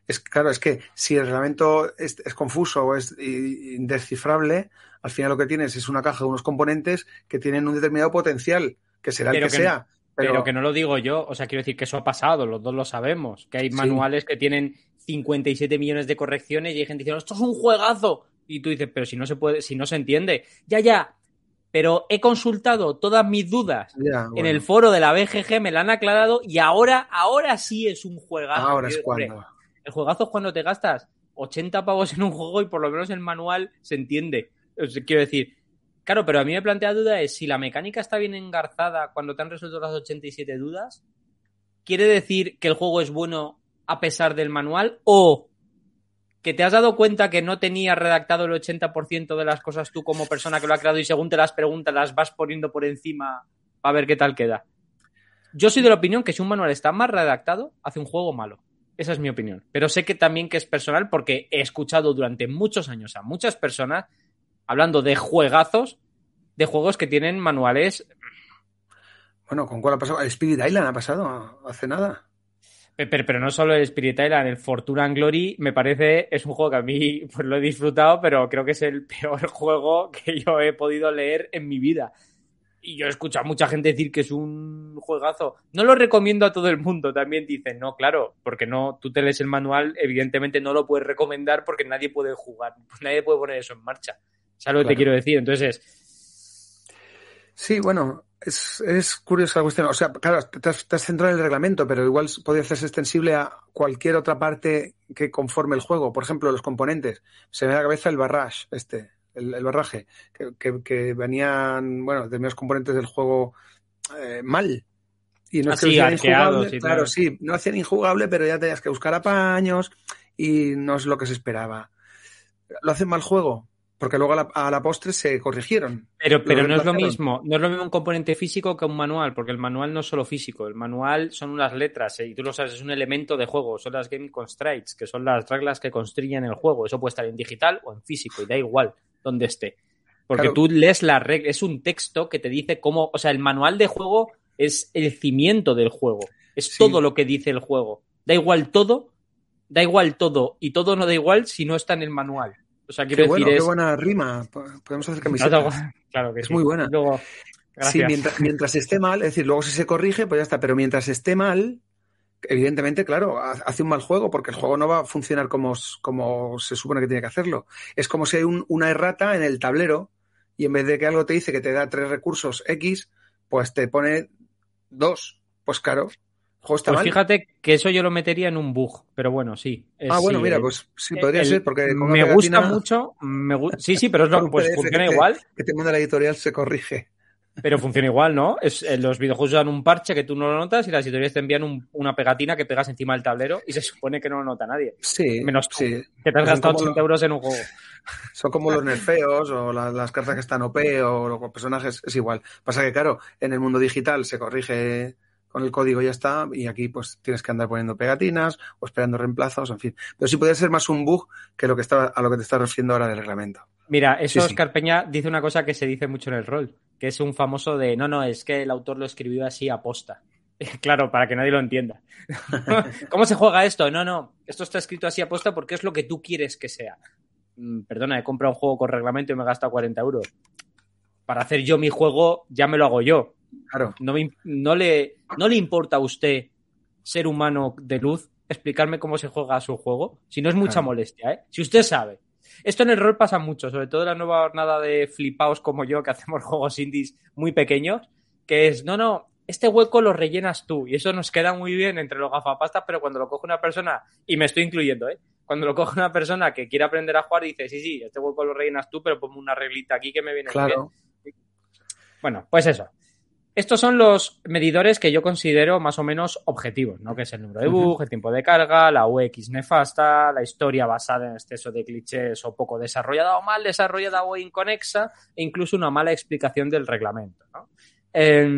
es claro, es que si el reglamento es, confuso o es indescifrable, al final lo que tienes es una caja de unos componentes que tienen un determinado potencial, que será el que, sea. pero... que no lo digo yo, o sea, quiero decir que eso ha pasado, los dos lo sabemos, que hay manuales que tienen 57 millones de correcciones y hay gente diciendo, esto es un juegazo. Y tú dices, pero si no se puede, si no se entiende. Ya, ya, pero he consultado todas mis dudas en el foro de la BGG, me la han aclarado y ahora, ahora sí es un juegazo. Ahora es cuando. El juegazo es cuando te gastas 80 pavos en un juego y por lo menos el manual se entiende. quiero decir, claro, pero a mí me plantea duda es si la mecánica está bien engarzada cuando te han resuelto las 87 dudas, ¿quiere decir que el juego es bueno a pesar del manual o que te has dado cuenta que no tenías redactado el 80% de las cosas tú como persona que lo ha creado y según te las preguntas las vas poniendo por encima para ver qué tal queda. Yo soy de la opinión que si un manual está más redactado, hace un juego malo. Esa es mi opinión. Pero sé que también que es personal porque he escuchado durante muchos años a muchas personas hablando de juegazos, de juegos que tienen manuales. Bueno, ¿con cuál ha pasado? Spirit Island ha pasado hace nada. Pero, no solo el Spirit Island, el Fortuna and Glory me parece, es un juego que a mí pues, lo he disfrutado, pero creo que es el peor *laughs* juego que yo he podido leer en mi vida. Y yo he escuchado a mucha gente decir que es un juegazo. No lo recomiendo a todo el mundo, también dicen, no, claro, porque no, tú te lees el manual, evidentemente no lo puedes recomendar porque nadie puede jugar, pues nadie puede poner eso en marcha. ¿Sabes lo que te quiero decir? Entonces Sí, bueno, es, es curiosa la cuestión. O sea, claro, te has, centrado en el reglamento, pero igual podría hacerse extensible a cualquier otra parte que conforme el juego. Por ejemplo, los componentes. Se me da la cabeza el barrage, este, el, barraje, que, venían, bueno, determinados componentes del juego eh, mal. Y no es que injugable, claro, sí, no hacían injugable, pero ya tenías que buscar apaños y no es lo que se esperaba. ¿Lo hace mal juego? Porque luego a la, postre se corrigieron. Pero, pero no es lo mismo, no es lo mismo un componente físico que un manual, porque el manual no es solo físico, el manual son unas letras, eh, y tú lo sabes, es un elemento de juego, son las game constraints, que son las reglas que construyen el juego. Eso puede estar en digital o en físico, y da igual donde esté. Porque tú lees la regla, es un texto que te dice cómo, o sea, el manual de juego es el cimiento del juego, es todo lo que dice el juego. Da igual todo, da igual todo, y todo no da igual si no está en el manual. O sea, quiero qué decir, qué buena rima. Podemos hacer camisetas. Claro que es muy buena. sí, mientras, esté mal, es decir, luego si se corrige, pues ya está. Pero mientras esté mal, evidentemente, claro, hace un mal juego porque el juego no va a funcionar como, como se supone que tiene que hacerlo. Es como si hay una errata en el tablero y en vez de que algo te dice que te da tres recursos X, pues te pone dos. Pues claro, pues fíjate que eso yo lo metería en un bug, pero bueno, sí. ah, bueno, mira, pues sí, podría ser, porque me gusta mucho. sí, sí, pero *laughs* es lo, pues funciona igual. Que te manda la editorial se corrige. Pero funciona igual, ¿no? Es, eh, *laughs* los videojuegos dan un parche que tú no lo notas y las editoriales te envían una pegatina que pegas encima del tablero y se supone que no lo nota nadie. Sí. Menos tú, que te has gastado 80 euros en un juego. *laughs* Son como los nerfeos o las cartas que están OP o los personajes, es igual. Pasa que, claro, en el mundo digital se corrige con el código ya está, y aquí pues tienes que andar poniendo pegatinas o esperando reemplazos, en fin. Pero sí puede ser más un bug que lo que estaba, a lo que te estás refiriendo ahora del reglamento. Mira, eso Oscar Peña dice una cosa que se dice mucho en el rol, que es un famoso de no, no, es que el autor lo escribió así a posta. *laughs* Claro, para que nadie lo entienda. *laughs* ¿Cómo se juega esto? No, no, esto está escrito así a posta porque es lo que tú quieres que sea. Mm, perdona, he comprado un juego con reglamento y me he gastado 40 euros. Para hacer yo mi juego, ya me lo hago yo. Claro. No, no, le, no le importa a usted, ser humano de luz, explicarme cómo se juega su juego. Si no es mucha molestia, ¿eh? Si usted sabe. Esto en el rol pasa mucho, sobre todo en la nueva jornada de flipaos como yo, que hacemos *laughs* juegos indies muy pequeños, que es, no, no, este hueco lo rellenas tú. Y eso nos queda muy bien entre los gafapastas, pero cuando lo coge una persona, y me estoy incluyendo, ¿eh? cuando lo coge una persona que quiere aprender a jugar, dice, sí, sí, este hueco lo rellenas tú, pero ponme una reglita aquí que me viene claro. bien. Bueno, pues eso. Estos son los medidores que yo considero más o menos objetivos, ¿no? Que es el número de bug, el tiempo de carga, la UX nefasta, la historia basada en exceso de clichés o poco desarrollada o mal desarrollada o inconexa, e incluso una mala explicación del reglamento, ¿no? Eh,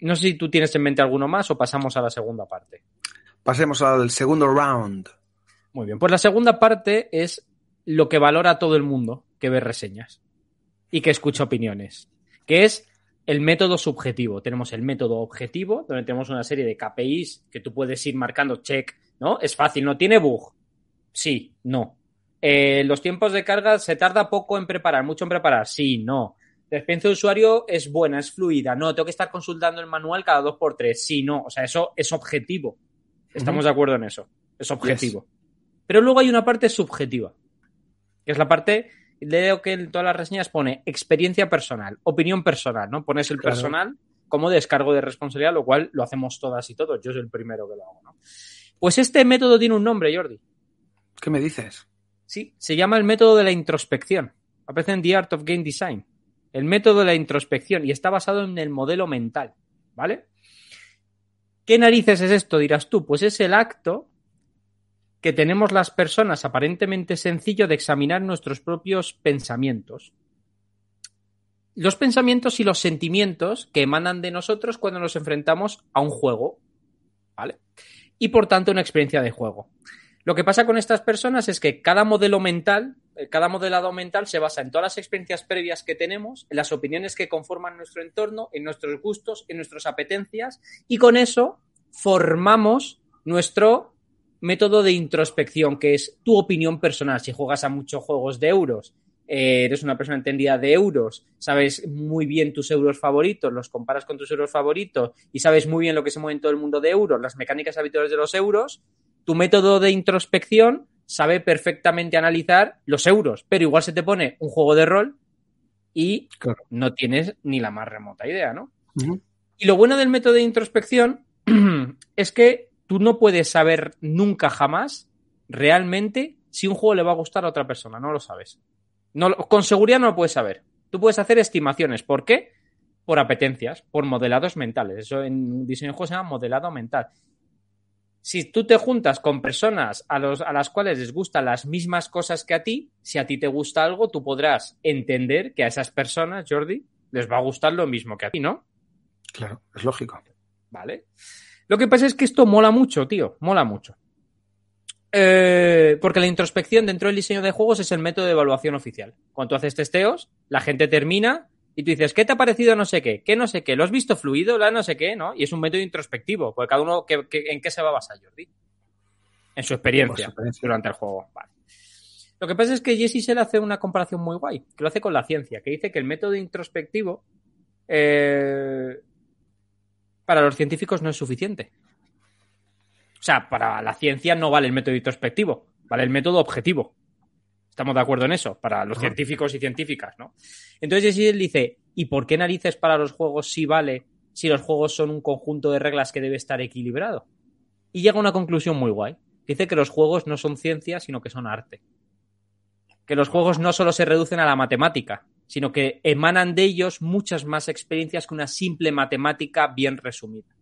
no sé si tú tienes en mente alguno más o pasamos a la segunda parte. Pasemos al segundo round. Muy bien, pues la segunda parte es lo que valora todo el mundo que ve reseñas y que escucha opiniones, que es el método subjetivo. Tenemos el método objetivo, donde tenemos una serie de KPIs que tú puedes ir marcando check, ¿no? Es fácil, ¿no tiene bug? Sí, no. Eh, los tiempos de carga se tarda poco en preparar, mucho en preparar, sí, no. La experiencia de usuario es buena, es fluida, no, tengo que estar consultando el manual cada dos por tres, sí, no. O sea, eso es objetivo. Estamos uh -huh. de acuerdo en eso. Es objetivo. Yes. Pero luego hay una parte subjetiva, que es la parte leo que en todas las reseñas pone experiencia personal, opinión personal, ¿no? Pones el claro. personal como descargo de responsabilidad, lo cual lo hacemos todas y todos. Yo soy el primero que lo hago, ¿no? Pues este método tiene un nombre, Jordi. ¿Qué me dices? Sí, se llama el método de la introspección. Aparece en The Art of Game Design. El método de la introspección y está basado en el modelo mental, ¿vale? ¿Qué narices es esto? Dirás tú. Pues es el acto que tenemos las personas aparentemente sencillo de examinar nuestros propios pensamientos. Los pensamientos y los sentimientos que emanan de nosotros cuando nos enfrentamos a un juego, ¿vale? Y por tanto una experiencia de juego. Lo que pasa con estas personas es que cada modelo mental, cada modelado mental se basa en todas las experiencias previas que tenemos, en las opiniones que conforman nuestro entorno, en nuestros gustos, en nuestras apetencias, y con eso formamos nuestro método de introspección, que es tu opinión personal. Si juegas a muchos juegos de euros, eh, eres una persona entendida de euros, sabes muy bien tus euros favoritos, los comparas con tus euros favoritos y sabes muy bien lo que se mueve en todo el mundo de euros, las mecánicas habituales de los euros, tu método de introspección sabe perfectamente analizar los euros, pero igual se te pone un juego de rol y claro. no tienes ni la más remota idea, ¿no? Uh -huh. Y lo bueno del método de introspección *clears throat* es que tú no puedes saber nunca jamás realmente si un juego le va a gustar a otra persona, no lo sabes. No, con seguridad no lo puedes saber. Tú puedes hacer estimaciones. ¿Por qué? Por apetencias, por modelados mentales. Eso en diseño de juegos se llama modelado mental. Si tú te juntas con personas a, los, a las cuales les gustan las mismas cosas que a ti, si a ti te gusta algo, tú podrás entender que a esas personas, Jordi, les va a gustar lo mismo que a ti, ¿no? Claro, es lógico. Vale. Lo que pasa es que esto mola mucho, tío, mola mucho. Eh, porque la introspección dentro del diseño de juegos es el método de evaluación oficial. Cuando tú haces testeos, la gente termina y tú dices, ¿qué te ha parecido no sé qué? ¿Qué no sé qué? ¿Lo has visto fluido? ¿La no sé qué? ¿no? Y es un método introspectivo, porque cada uno, ¿qué, qué, en qué se va a basar, Jordi? En su experiencia, experiencia. durante el juego. Vale. Lo que pasa es que Jesse se le hace una comparación muy guay, que lo hace con la ciencia, que dice que el método introspectivo eh, para los científicos no es suficiente. O sea, para la ciencia no vale el método introspectivo, vale el método objetivo. Estamos de acuerdo en eso, para los científicos y científicas, ¿no? Entonces él dice, ¿y por qué narices para los juegos sí vale si los juegos son un conjunto de reglas que debe estar equilibrado? Y llega a una conclusión muy guay. Dice que los juegos no son ciencia, sino que son arte. Que los juegos no solo se reducen a la matemática, sino que emanan de ellos muchas más experiencias que una simple matemática bien resumida.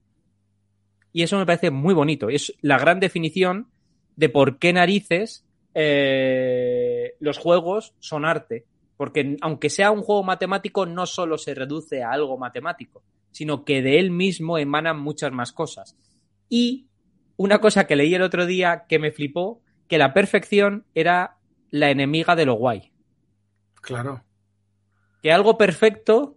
Y eso me parece muy bonito. Es la gran definición de por qué narices eh, los juegos son arte. Porque aunque sea un juego matemático, no solo se reduce a algo matemático, sino que de él mismo emanan muchas más cosas. Y una cosa que leí el otro día que me flipó, que la perfección era la enemiga de lo guay. Claro. Que algo perfecto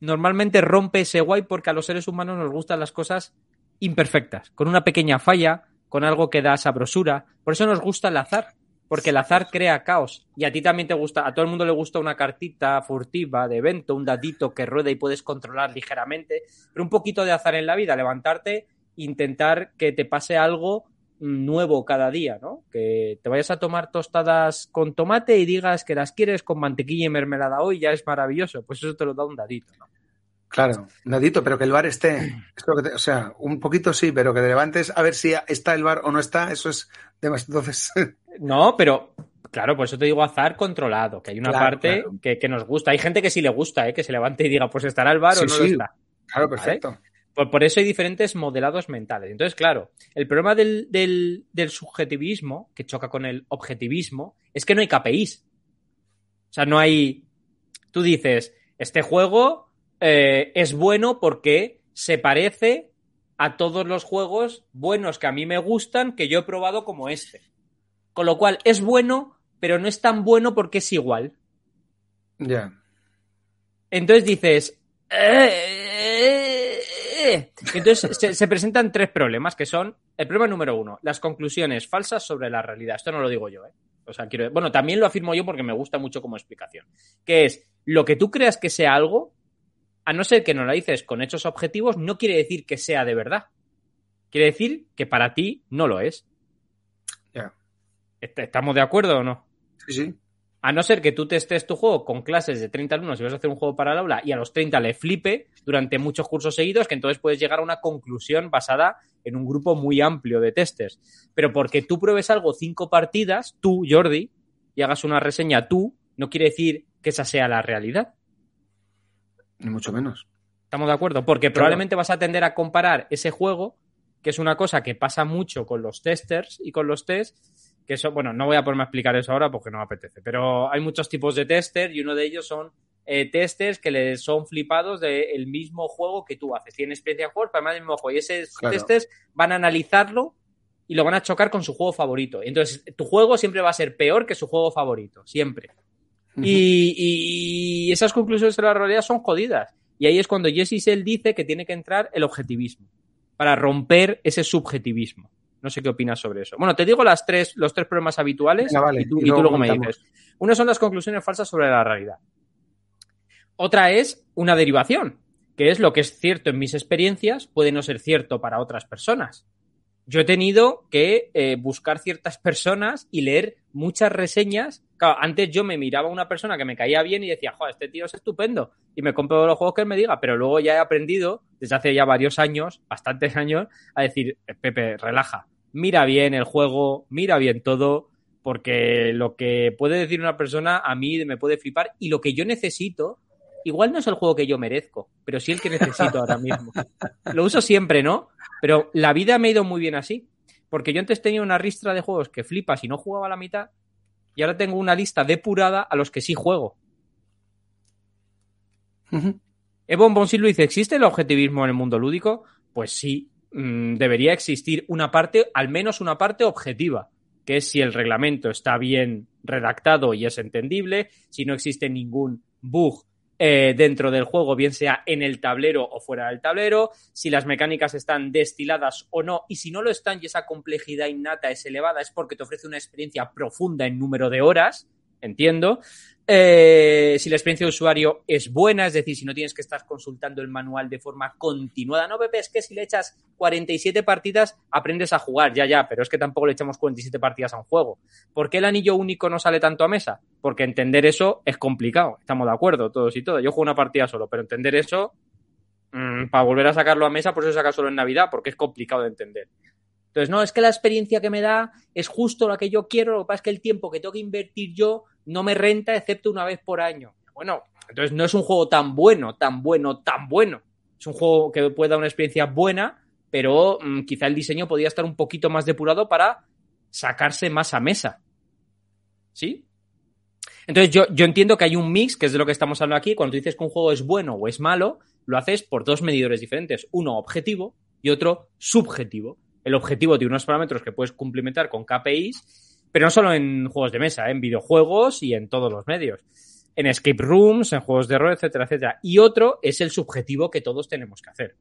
normalmente rompe ese guay porque a los seres humanos nos gustan las cosas imperfectas, con una pequeña falla, con algo que da sabrosura. Por eso nos gusta el azar, porque el azar crea caos. Y a ti también te gusta, a todo el mundo le gusta una cartita furtiva de evento, un dadito que rueda y puedes controlar ligeramente, pero un poquito de azar en la vida, levantarte, intentar que te pase algo nuevo cada día, ¿no? Que te vayas a tomar tostadas con tomate y digas que las quieres con mantequilla y mermelada hoy, ya es maravilloso. Pues eso te lo da un dadito, ¿no? Claro, nadito, pero que el bar esté. O sea, un poquito sí, pero que te levantes a ver si está el bar o no está, eso es demasiado. Entonces. *laughs* No, pero claro, por eso te digo azar controlado, que hay una Claro, parte claro. Que, que nos gusta. Hay gente que sí le gusta, ¿eh? que se levante y diga, pues estará el bar o Sí, no lo está. Claro, perfecto. Por, por eso hay diferentes modelados mentales. Entonces, claro, el problema del, del- del subjetivismo, que choca con el objetivismo, es que no hay KPIs. O sea, no hay. Tú dices, este juego eh, es bueno porque se parece a todos los juegos buenos que a mí me gustan que yo he probado como este. Con lo cual, es bueno, pero no es tan bueno porque es igual. Ya. Entonces dices. "Eh, eh". Entonces se, se presentan tres problemas que son. El problema número uno, las conclusiones falsas sobre la realidad. Esto no lo digo yo, ¿eh? O sea, quiero. Bueno, también lo afirmo yo porque me gusta mucho como explicación. Que es lo que tú creas que sea algo, a no ser que no lo dices con hechos objetivos, no quiere decir que sea de verdad. Quiere decir que para ti no lo es. Ya. ¿Est- ¿Estamos de acuerdo o no? Sí, sí. A no ser que tú testes tu juego con clases de 30 alumnos y vas a hacer un juego para el aula y a los 30 le flipe durante muchos cursos seguidos, que entonces puedes llegar a una conclusión basada en un grupo muy amplio de testers. Pero porque tú pruebes algo cinco partidas, tú, Jordi, y hagas una reseña tú, no quiere decir que esa sea la realidad. Ni mucho menos. ¿Estamos de acuerdo? Porque Claro. probablemente vas a tender a comparar ese juego, que es una cosa que pasa mucho con los testers y con los tests, que eso, bueno, no voy a ponerme a explicar eso ahora porque no me apetece, pero hay muchos tipos de tester y uno de ellos son eh, testers que les son flipados del mismo juego que tú haces. Tienen experiencia de juego, pero además del mismo juego. Y esos Claro. testers van a analizarlo y lo van a chocar con su juego favorito. Entonces, tu juego siempre va a ser peor que su juego favorito, siempre. Y, y- y esas conclusiones de la realidad son jodidas. Y ahí es cuando Jesse Sell dice que tiene que entrar el objetivismo para romper ese subjetivismo. No sé qué opinas sobre eso. Bueno, te digo las tres, los tres problemas habituales Venga, vale, y, tú, y y tú luego me dices. Una son las conclusiones falsas sobre la realidad. Otra es una derivación, que es lo que es cierto en mis experiencias puede no ser cierto para otras personas. Yo he tenido que eh, buscar ciertas personas y leer muchas reseñas. Claro, antes yo me miraba a una persona que me caía bien y decía, joder, este tío es estupendo. Y me compro los juegos que él me diga, pero luego ya he aprendido, desde hace ya varios años, bastantes años, a decir, "Eh, Pepe, relaja, mira bien el juego, mira bien todo, porque lo que puede decir una persona a mí me puede flipar y lo que yo necesito, igual no es el juego que yo merezco, pero sí el que necesito ahora mismo. Lo uso siempre, ¿no? Pero la vida me ha ido muy bien así. Porque yo antes tenía una ristra de juegos que flipas y no jugaba la mitad. Y ahora tengo una lista depurada a los que sí juego. Ebon dice, ¿existe el objetivismo en el mundo lúdico? Pues sí, mm, debería existir una parte, al menos una parte objetiva, que es si el reglamento está bien redactado y es entendible, si no existe ningún bug eh, dentro del juego, bien sea en el tablero o fuera del tablero, si las mecánicas están destiladas o no, y si no lo están y esa complejidad innata es elevada, es porque te ofrece una experiencia profunda en número de horas, entiendo. Eh, si la experiencia de usuario es buena, es decir, si no tienes que estar consultando el manual de forma continuada. No, Pepe, es que si le echas 47 partidas, aprendes a jugar, ya, ya, pero es que tampoco le echamos 47 partidas a un juego. ¿Por qué el anillo único no sale tanto a mesa? Porque entender eso es complicado, estamos de acuerdo, todos y todas. Yo juego una partida solo, pero entender eso, mmm, para volver a sacarlo a mesa, por eso saca solo en Navidad, porque es complicado de entender. Entonces, no, es que la experiencia que me da es justo la que yo quiero, lo que pasa es que el tiempo que tengo que invertir yo no me renta excepto una vez por año. Bueno, entonces no es un juego tan bueno, tan bueno, tan bueno. Es un juego que puede dar una experiencia buena, pero mmm, quizá el diseño podría estar un poquito más depurado para sacarse más a mesa. ¿Sí? Entonces yo, yo entiendo que hay un mix, que es de lo que estamos hablando aquí. Cuando dices que un juego es bueno o es malo, lo haces por dos medidores diferentes. Uno objetivo y otro subjetivo. El objetivo tiene unos parámetros que puedes cumplimentar con KPIs, pero no solo en juegos de mesa, ¿eh? en videojuegos y en todos los medios. En escape rooms, en juegos de rol, etcétera, etcétera. Y otro es el subjetivo que todos tenemos que hacer.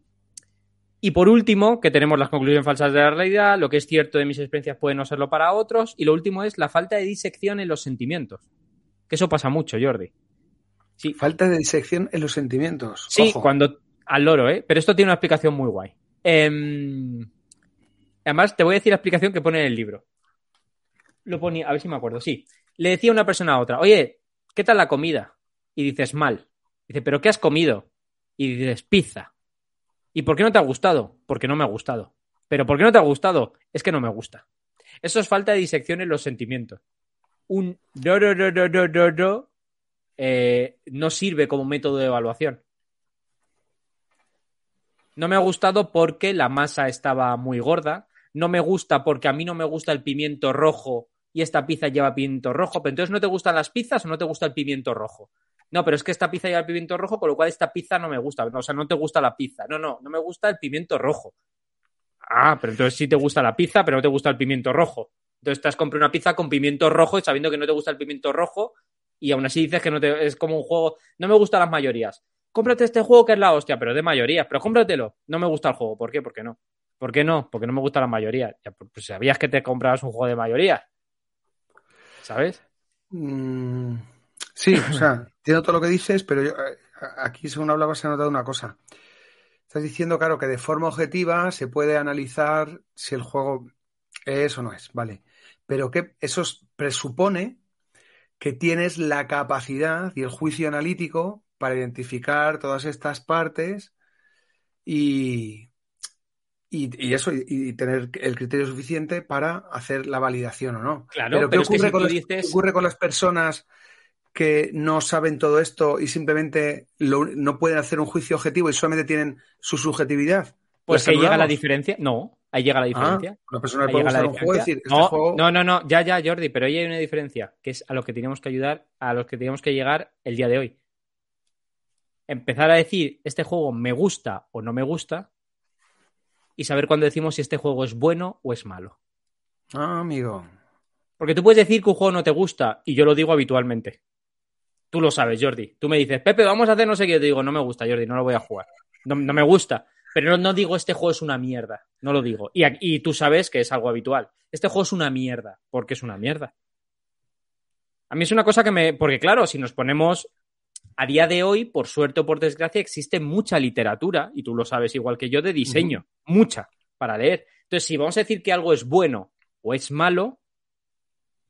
Y por último, que tenemos las conclusiones falsas de la realidad, lo que es cierto de mis experiencias puede no serlo para otros. Y lo último es la falta de disección en los sentimientos. Que eso pasa mucho, Jordi. Sí. Falta de disección en los sentimientos. Sí, Ojo. cuando. Al loro, ¿eh? Pero esto tiene una explicación muy guay. Eh, además, te voy a decir la explicación que pone en el libro. Lo ponía, a ver si me acuerdo. Sí. Le decía una persona a otra, oye, ¿qué tal la comida? Y dices, mal. Dice, ¿pero qué has comido? Y dices, pizza. ¿Y por qué no te ha gustado? Porque no me ha gustado. ¿Pero por qué no te ha gustado? Es que no me gusta. Eso es falta de disección en los sentimientos. Un ro, ro, ro, ro, eh, no sirve como método de evaluación. No me ha gustado porque la masa estaba muy gorda. No me gusta porque a mí no me gusta el pimiento rojo y esta pizza lleva pimiento rojo. Pero entonces no te gustan las pizzas o no te gusta el pimiento rojo. No, pero es que esta pizza lleva el pimiento rojo, con lo cual esta pizza no me gusta. O sea, no te gusta la pizza. No, no, no me gusta el pimiento rojo. Ah, pero entonces sí te gusta la pizza, pero no te gusta el pimiento rojo. Entonces te has comprado una pizza con pimiento rojo y sabiendo que no te gusta el pimiento rojo y aún así dices que no te, es como un juego. No me gustan las mayorías. Cómprate este juego que es la hostia, pero de mayorías. Pero cómpratelo. No me gusta el juego. ¿Por qué? ¿Por qué no? ¿Por qué no? Porque no me gusta la mayoría. Ya, pues, pues sabías que te comprabas un juego de mayoría. ¿Sabes? Mm, sí, o sea, *laughs* entiendo todo lo que dices, pero yo, eh, aquí según hablabas se ha notado una cosa. Estás diciendo, claro, que de forma objetiva se puede analizar si el juego es o no es, ¿vale? Pero que eso presupone que tienes la capacidad y el juicio analítico para identificar todas estas partes y, y, eso, y, tener el criterio suficiente para hacer la validación o no. Claro, pero ¿qué, ocurre, con las, ocurre, con las, personas que no saben todo esto y simplemente no pueden hacer un juicio objetivo y solamente tienen su subjetividad? Pues ahí llega la diferencia. No, ahí llega la diferencia. una persona puede un juego decir, este no, juego... no, no, no, ya, ya, Jordi, pero ahí hay una diferencia, que es a lo que tenemos que ayudar, a los que tenemos que llegar el día de hoy. Empezar a decir, este juego me gusta o no me gusta, y saber cuándo decimos si este juego es bueno o es malo. Ah, amigo. Porque tú puedes decir que un juego no te gusta, y yo lo digo habitualmente. Tú lo sabes, Jordi. Tú me dices, Pepe, vamos a hacer no sé qué. Yo te digo, no me gusta, Jordi, no lo voy a jugar. No, me gusta. Pero no, digo, este juego es una mierda. No lo digo. Y, y tú sabes que es algo habitual. Este juego es una mierda. Porque es una mierda. A mí es una cosa que me. Porque, claro, si nos ponemos a día de hoy, por suerte o por desgracia, existe mucha literatura, y tú lo sabes igual que yo, de diseño, mucha, para leer. Entonces, si vamos a decir que algo es bueno o es malo,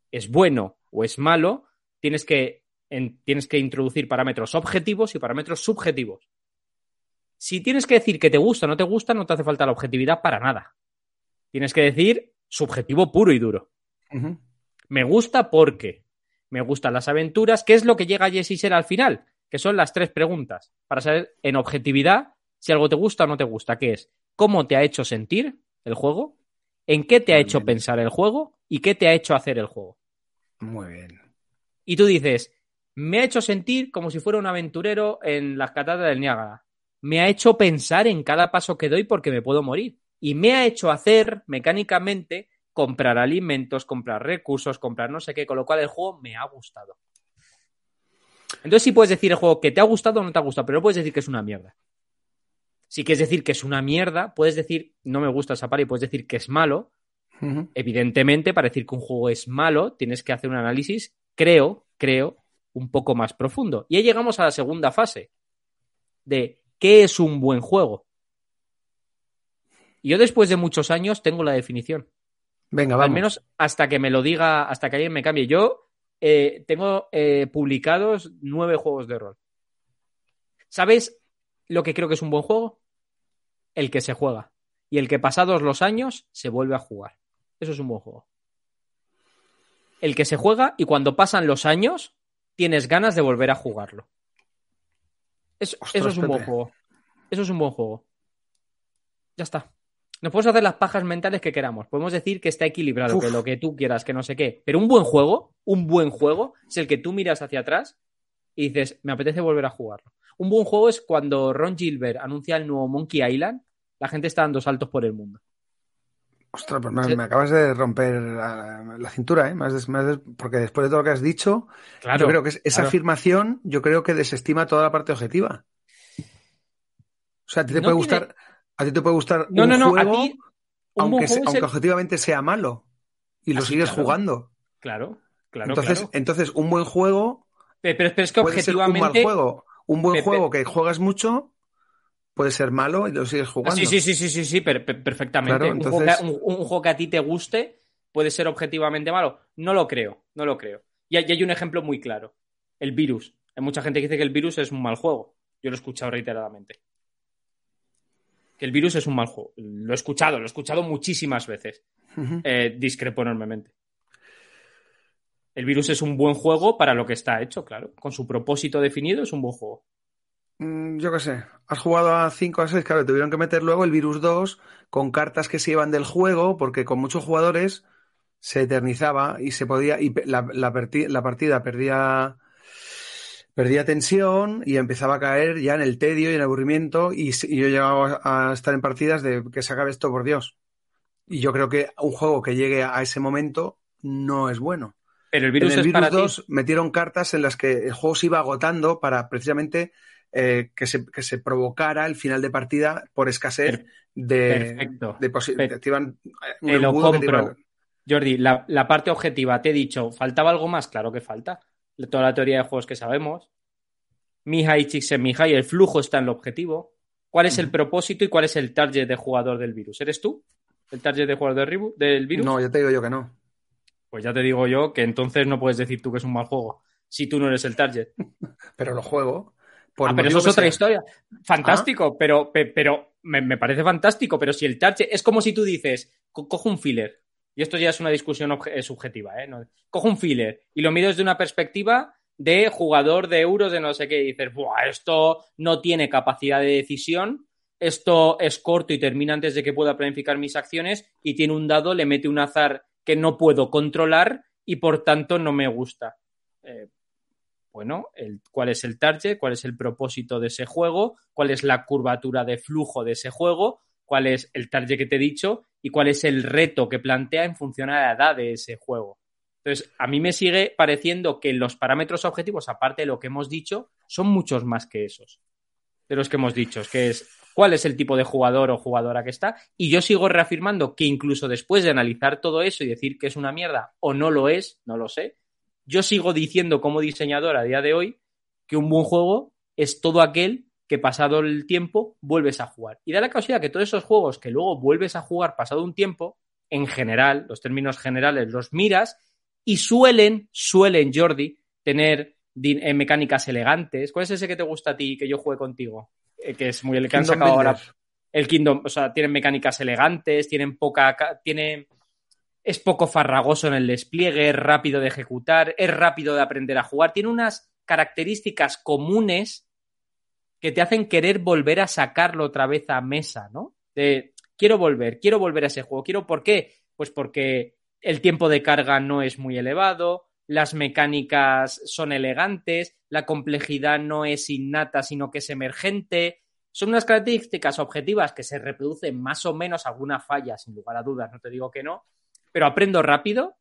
es bueno o es malo, tienes que, tienes que introducir parámetros objetivos y parámetros subjetivos. Si tienes que decir que te gusta o no te gusta, no te hace falta la objetividad para nada. Tienes que decir subjetivo puro y duro. Me gusta porque me gustan las aventuras. ¿Qué es lo que llega a Jesse Ser al final? que son las tres preguntas para saber en objetividad si algo te gusta o no te gusta, que es cómo te ha hecho sentir el juego, en qué te ha hecho pensar el juego y qué te ha hecho hacer el juego. Muy bien. Y tú dices, me ha hecho sentir como si fuera un aventurero en las catatas del Niágara. Me ha hecho pensar en cada paso que doy porque me puedo morir. Y me ha hecho hacer mecánicamente comprar alimentos, comprar recursos, comprar no sé qué, con lo cual el juego me ha gustado. Entonces sí puedes decir el juego que te ha gustado o no te ha gustado, pero no puedes decir que es una mierda. Si quieres decir que es una mierda, puedes decir no me gusta esa y puedes decir que es malo. Evidentemente, para decir que un juego es malo, tienes que hacer un análisis, creo, creo, un poco más profundo. Y ahí llegamos a la segunda fase de qué es un buen juego. Yo después de muchos años tengo la definición. Venga, vamos. Al menos hasta que me lo diga, hasta que alguien me cambie. Yo eh, tengo eh, publicados nueve juegos de rol. ¿Sabes lo que creo que es un buen juego? El que se juega. Y el que pasados los años se vuelve a jugar. Eso es un buen juego. El que se juega y cuando pasan los años tienes ganas de volver a jugarlo. Eso, eso es un buen juego. Eso es un buen juego. Ya está. Nos podemos hacer las pajas mentales que queramos. Podemos decir que está equilibrado, que lo que tú quieras, que no sé qué. Pero un buen juego, un buen juego, es el que tú miras hacia atrás y dices, me apetece volver a jugarlo. Un buen juego es cuando Ron Gilbert anuncia el nuevo Monkey Island, la gente está dando saltos por el mundo. Ostras, pues me, acabas de romper la, cintura, ¿eh? Más, porque después de todo lo que has dicho, yo creo que esa afirmación, yo creo que desestima toda la parte objetiva. O sea, a ti te puede gustar, a ti te puede gustar un juego, aunque, objetivamente sea malo y lo sigues jugando. Claro, claro. Entonces, entonces un buen juego. Pero, es que objetivamente. un mal juego. Un buen juego que juegas mucho puede ser malo y lo sigues jugando. Sí, sí, sí, sí, sí, sí, perfectamente. un, juego que, a ti te guste puede ser objetivamente malo. No lo creo, no lo creo. Y hay, hay un ejemplo muy claro. El virus. Hay mucha gente que dice que el virus es un mal juego. Yo lo he escuchado reiteradamente. que el virus es un mal juego. Lo he escuchado, lo he escuchado muchísimas veces. Eh, discrepo enormemente. El virus es un buen juego para lo que está hecho, claro. Con su propósito definido es un buen juego. Mm, yo qué sé. Has jugado a 5 a 6, claro, tuvieron que meter luego el virus 2 con cartas que se iban del juego, porque con muchos jugadores se eternizaba y se podía. y la, la partida perdía perdía tensión y empezaba a caer ya en el tedio y en el aburrimiento y, yo llegaba a estar en partidas de que se acabe esto por Dios. Y yo creo que un juego que llegue a ese momento no es bueno. Pero el virus, en el virus 2 metieron cartas en las que el juego se iba agotando para precisamente eh, que, se, que, se, provocara el final de partida por escasez de, Perfecto. de. Te lo compro. Jordi, la, la, parte objetiva, te he dicho, ¿faltaba algo más? Claro que falta toda la teoría de juegos que sabemos. Mihai Csikszentmihalyi, el flujo está en el objetivo. ¿Cuál es el propósito y cuál es el target de jugador del virus? ¿Eres tú? ¿El target de jugador del virus? No, ya te digo yo que no. Pues ya te digo yo que entonces no puedes decir tú que es un mal juego si tú no eres el target. *laughs* pero lo juego. Ah, pero eso es otra historia. Fantástico, ah. pero, pero me, me, parece fantástico. Pero si el target es como si tú dices, cojo un filler y esto ya es una discusión eh, subjetiva, ¿eh? cojo un filler y lo mido desde una perspectiva de jugador de euros de no sé qué y dices, Buah, esto no tiene capacidad de decisión, esto es corto y termina antes de que pueda planificar mis acciones y tiene un dado, le mete un azar que no puedo controlar y por tanto no me gusta. Eh, bueno, el, cuál es el target, cuál es el propósito de ese juego, cuál es la curvatura de flujo de ese juego, cuál es el target que te he dicho y cuál es el reto que plantea en función a la edad de ese juego. Entonces, a mí me sigue pareciendo que los parámetros objetivos, aparte de lo que hemos dicho, son muchos más que esos. De los que hemos dicho, que es cuál es el tipo de jugador o jugadora que está. Y yo sigo reafirmando que incluso después de analizar todo eso y decir que es una mierda o no lo es, no lo sé, yo sigo diciendo como diseñador a día de hoy que un buen juego es todo aquel que pasado el tiempo vuelves a jugar. Y da la casualidad que todos esos juegos que luego vuelves a jugar pasado un tiempo, en general, los términos generales los miras y suelen, suelen, Jordi, tener eh, mecánicas elegantes. ¿Cuál es ese que te gusta a ti que yo juegue contigo? Eh, que es muy el que han sacado ahora. El Kingdom, o sea, tienen mecánicas elegantes, tienen poca. Tiene, es poco farragoso en el despliegue, es rápido de ejecutar, es rápido de aprender a jugar. Tiene unas características comunes que te hacen querer volver a sacarlo otra vez a mesa, ¿no? Quiero volver, quiero volver a ese juego. Quiero, ¿por qué? Pues porque el tiempo de carga no es muy elevado, las mecánicas son elegantes, la complejidad no es innata, sino que es emergente. Son unas características objetivas que se reproducen más o menos alguna falla, sin lugar a dudas, no te digo que no, pero aprendo rápido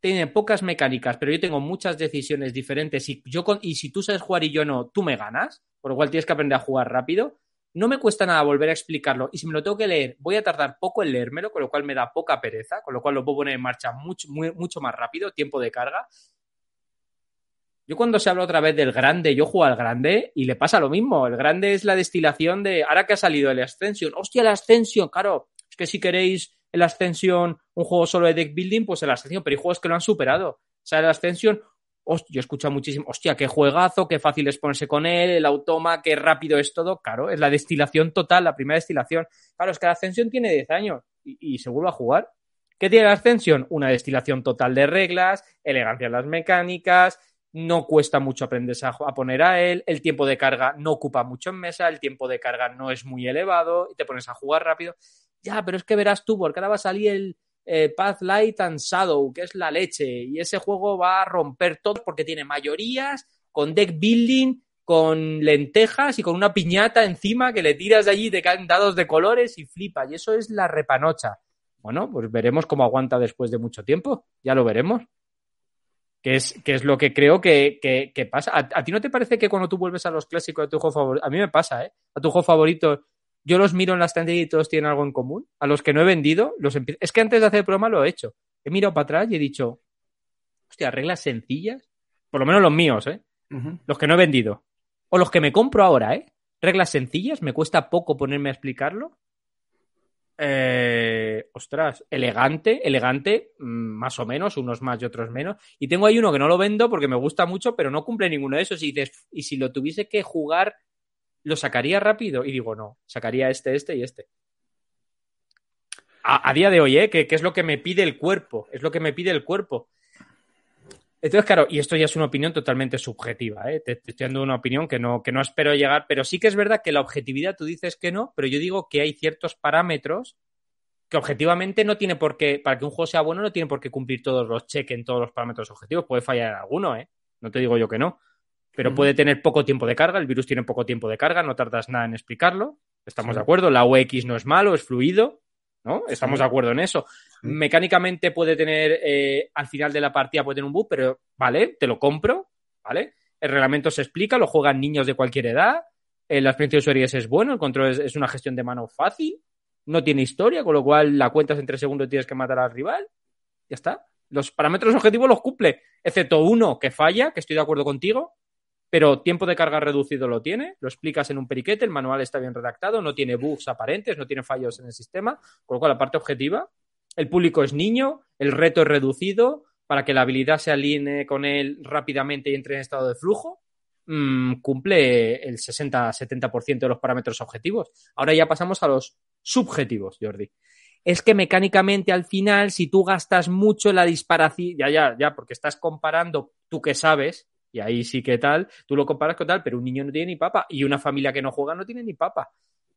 tiene pocas mecánicas, pero yo tengo muchas decisiones diferentes y, yo y si tú sabes jugar y yo no, tú me ganas, por lo cual tienes que aprender a jugar rápido. No me cuesta nada volver a explicarlo y si me lo tengo que leer, voy a tardar poco en leérmelo, con lo cual me da poca pereza, con lo cual lo puedo poner en marcha mucho, mucho más rápido, tiempo de carga. Yo cuando se habla otra vez del grande, yo juego al grande y le pasa lo mismo. El grande es la destilación de, ahora que ha salido el Ascension, hostia, el Ascension, claro, es que si queréis el Ascension un juego solo de deck building, pues el Ascension, pero hay juegos que lo han superado. O sea, el Ascension, yo he escuchado muchísimo, hostia, qué juegazo, qué fácil es ponerse con él, el automa, qué rápido es todo. Claro, es la destilación total, la primera destilación. Claro, es que el Ascension tiene 10 años y, se vuelve a jugar. ¿Qué tiene la Ascension? Una destilación total de reglas, elegancia en las mecánicas, no cuesta mucho aprenderse a, poner a él, el tiempo de carga no ocupa mucho en mesa, el tiempo de carga no es muy elevado y te pones a jugar rápido. Ya, pero es que verás tú, porque ahora va a salir el eh, Path Light and Shadow, que es la leche, y ese juego va a romper todo porque tiene mayorías, con deck building, con lentejas y con una piñata encima que le tiras de allí de dados de colores y flipa, y eso es la repanocha. Bueno, pues veremos cómo aguanta después de mucho tiempo, ya lo veremos. Que es, es lo que creo que, que, pasa. ¿A, ti no te parece que cuando tú vuelves a los clásicos de tu juego favorito? A mí me pasa, ¿eh? A tu juego favorito yo los miro en la estantería y todos tienen algo en común. A los que no he vendido, los Es que antes de hacer el programa lo he hecho. He mirado para atrás y he dicho, hostia, reglas sencillas. Por lo menos los míos, ¿eh? Los que no he vendido. O los que me compro ahora, ¿eh? Reglas sencillas, me cuesta poco ponerme a explicarlo. Eh, ostras, elegante, elegante, mm, más o menos, unos más y otros menos. Y tengo ahí uno que no lo vendo porque me gusta mucho, pero no cumple ninguno de esos. Y dices, y si lo tuviese que jugar lo sacaría rápido y digo, no, sacaría este, este y este. A, día de hoy, ¿eh? Que, es lo que me pide el cuerpo, es lo que me pide el cuerpo. Entonces, claro, y esto ya es una opinión totalmente subjetiva, ¿eh? te, te, estoy dando una opinión que no, que no espero llegar, pero sí que es verdad que la objetividad tú dices que no, pero yo digo que hay ciertos parámetros que objetivamente no tiene por qué, para que un juego sea bueno, no tiene por qué cumplir todos los cheques en todos los parámetros objetivos, puede fallar en alguno, ¿eh? No te digo yo que no, pero puede tener poco tiempo de carga, el virus tiene poco tiempo de carga, no tardas nada en explicarlo, estamos sí. de acuerdo, la UX no es malo, es fluido, ¿no? Estamos sí. de acuerdo en eso. Sí. Mecánicamente puede tener, eh, al final de la partida puede tener un bug, pero vale, te lo compro, ¿vale? El reglamento se explica, lo juegan niños de cualquier edad, eh, la experiencia de es bueno, el control es, es, una gestión de mano fácil, no tiene historia, con lo cual la cuentas en tres segundos y tienes que matar al rival, ya está. Los parámetros objetivos los cumple, excepto uno que falla, que estoy de acuerdo contigo, pero tiempo de carga reducido lo tiene, lo explicas en un periquete, el manual está bien redactado, no tiene bugs aparentes, no tiene fallos en el sistema, con lo cual la parte objetiva, el público es niño, el reto es reducido para que la habilidad se alinee con él rápidamente y entre en estado de flujo, mmm, cumple el 60-70% de los parámetros objetivos. Ahora ya pasamos a los subjetivos, Jordi. Es que mecánicamente al final, si tú gastas mucho la disparación, ya, ya, ya, porque estás comparando tú que sabes, y ahí sí que tal, tú lo comparas con tal, pero un niño no tiene ni papa y una familia que no juega no tiene ni papa.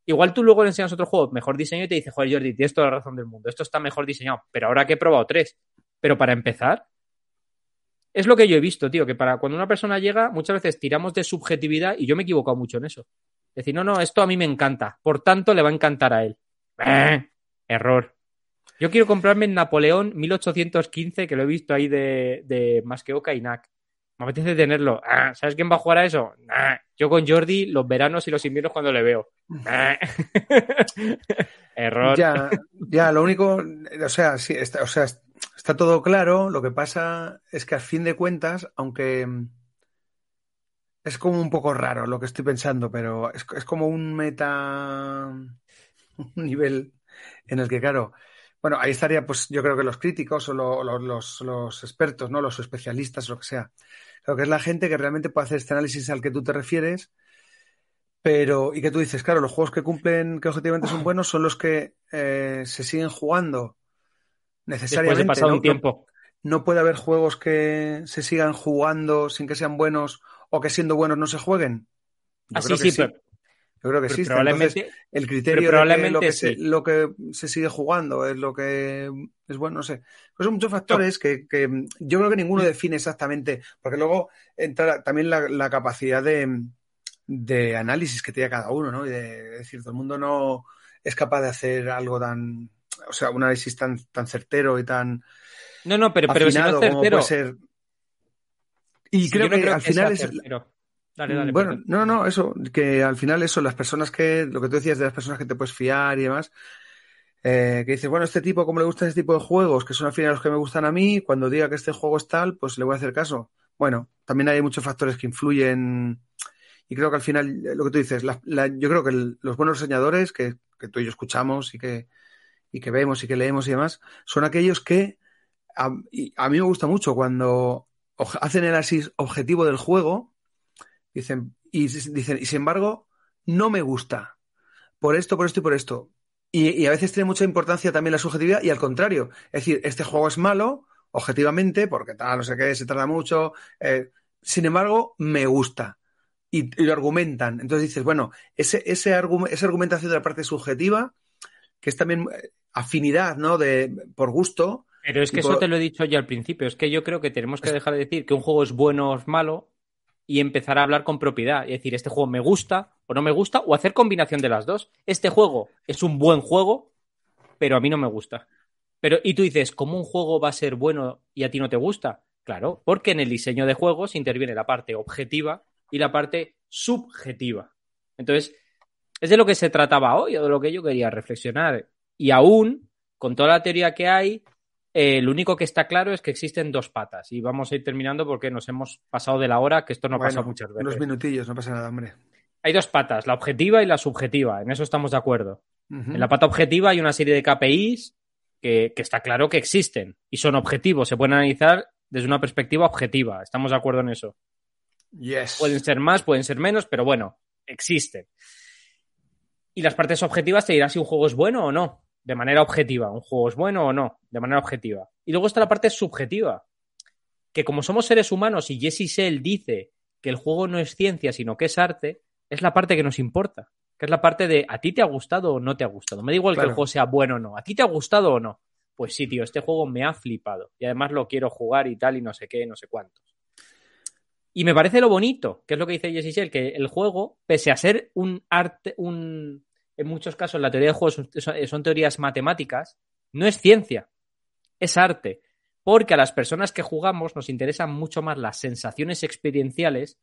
Igual tú luego le enseñas otro juego mejor diseño y te dice, joder, Jordi, tienes toda la razón del mundo, esto está mejor diseñado, pero ahora que he probado tres. Pero para empezar, es lo que yo he visto, tío, que para cuando una persona llega, muchas veces tiramos de subjetividad y yo me he equivocado mucho en eso. Decir, no, no, esto a mí me encanta, por tanto le va a encantar a él. Eh, error. Yo quiero comprarme el Napoleón 1815, que lo he visto ahí de, de Masqueoka y NAC. Me apetece tenerlo. Ah, ¿Sabes quién va a jugar a eso? Ah, yo con Jordi los veranos y los inviernos cuando le veo. *laughs* Error. Ya, ya, lo único, o sea, sí, está, o sea, está todo claro. Lo que pasa es que a fin de cuentas, aunque es como un poco raro lo que estoy pensando, pero es, es como un meta, un nivel en el que, claro, bueno, ahí estaría, pues yo creo que los críticos o lo, los, los, expertos, ¿no? Los especialistas, lo que sea. Creo que es la gente que realmente puede hacer este análisis al que tú te refieres, pero, y que tú dices, claro, los juegos que cumplen, que objetivamente son buenos, son los que eh, se siguen jugando necesariamente. Después de pasado ¿no? un tiempo. No, no puede haber juegos que se sigan jugando sin que sean buenos o que siendo buenos no se jueguen. Yo Así sí, sí, pero, yo creo que sí. Probablemente, Entonces, el criterio probablemente de lo que, sí. se, lo que, se, sigue jugando es lo que es bueno, no sé. Pues son muchos factores no. que, que, yo creo que ninguno define exactamente, porque luego entra también la, la capacidad de, de, análisis que tiene cada uno, ¿no? Y de, de, decir, todo el mundo no es capaz de hacer algo tan, o sea, un análisis tan, tan certero y tan. No, no, pero, pero si no es certero. Ser... Y creo que creo al final es. Certero. Dale, dale, bueno, perfecto. no, no, eso, que al final eso, las personas que, lo que tú decías de las personas que te puedes fiar y demás, eh, que dices, bueno, este tipo, como le gusta este tipo de juegos, que son al final los que me gustan a mí, cuando diga que este juego es tal, pues le voy a hacer caso. Bueno, también hay muchos factores que influyen y creo que al final, lo que tú dices, la, la, yo creo que el, los buenos diseñadores que, que, tú y yo escuchamos y que, y que vemos y que leemos y demás, son aquellos que a, a mí me gusta mucho cuando hacen el análisis objetivo del juego Dicen, y dicen, y sin embargo, no me gusta. Por esto, por esto y por esto. Y, y, a veces tiene mucha importancia también la subjetividad y al contrario. Es decir, este juego es malo, objetivamente, porque tal, no sé qué, se tarda mucho. Eh, sin embargo, me gusta. Y, y, lo argumentan. Entonces dices, bueno, ese, ese argum esa argumentación de la parte subjetiva, que es también eh, afinidad, ¿no? De, por gusto. Pero es que por... eso te lo he dicho ya al principio. Es que yo creo que tenemos que dejar de decir que un juego es bueno o es malo y empezar a hablar con propiedad. Y decir, este juego me gusta o no me gusta, o hacer combinación de las dos. Este juego es un buen juego, pero a mí no me gusta. Pero, y tú dices, ¿cómo un juego va a ser bueno y a ti no te gusta? Claro, porque en el diseño de juegos interviene la parte objetiva y la parte subjetiva. Entonces, es de lo que se trataba hoy, o de lo que yo quería reflexionar. Y aún, con toda la teoría que hay, eh, lo único que está claro es que existen dos patas y vamos a ir terminando porque nos hemos pasado de la hora, que esto no bueno, pasa muchas veces. Unos minutillos, no pasa nada, hombre. Hay dos patas, la objetiva y la subjetiva, en eso estamos de acuerdo. Uh -huh. En la pata objetiva hay una serie de KPIs que, que, está claro que existen y son objetivos, se pueden analizar desde una perspectiva objetiva, estamos de acuerdo en eso. Yes. Pueden ser más, pueden ser menos, pero bueno, existen. Y las partes objetivas te dirán si un juego es bueno o no, de manera objetiva. Un juego es bueno o no, de manera objetiva. Y luego está la parte subjetiva, que como somos seres humanos y Jesse Sell dice que el juego no es ciencia, sino que es arte, es la parte que nos importa. Que es la parte de a ti te ha gustado o no te ha gustado. Me da igual que el juego sea bueno o no. ¿A ti te ha gustado o no? Pues sí, tío, este juego me ha flipado. Y además lo quiero jugar y tal, y no sé qué, no sé cuántos. Y me parece lo bonito, que es lo que dice Jesse Shell, que el juego, pese a ser un arte, un. En muchos casos, la teoría de juegos son, son teorías matemáticas, no es ciencia, es arte. Porque a las personas que jugamos nos interesan mucho más las sensaciones experienciales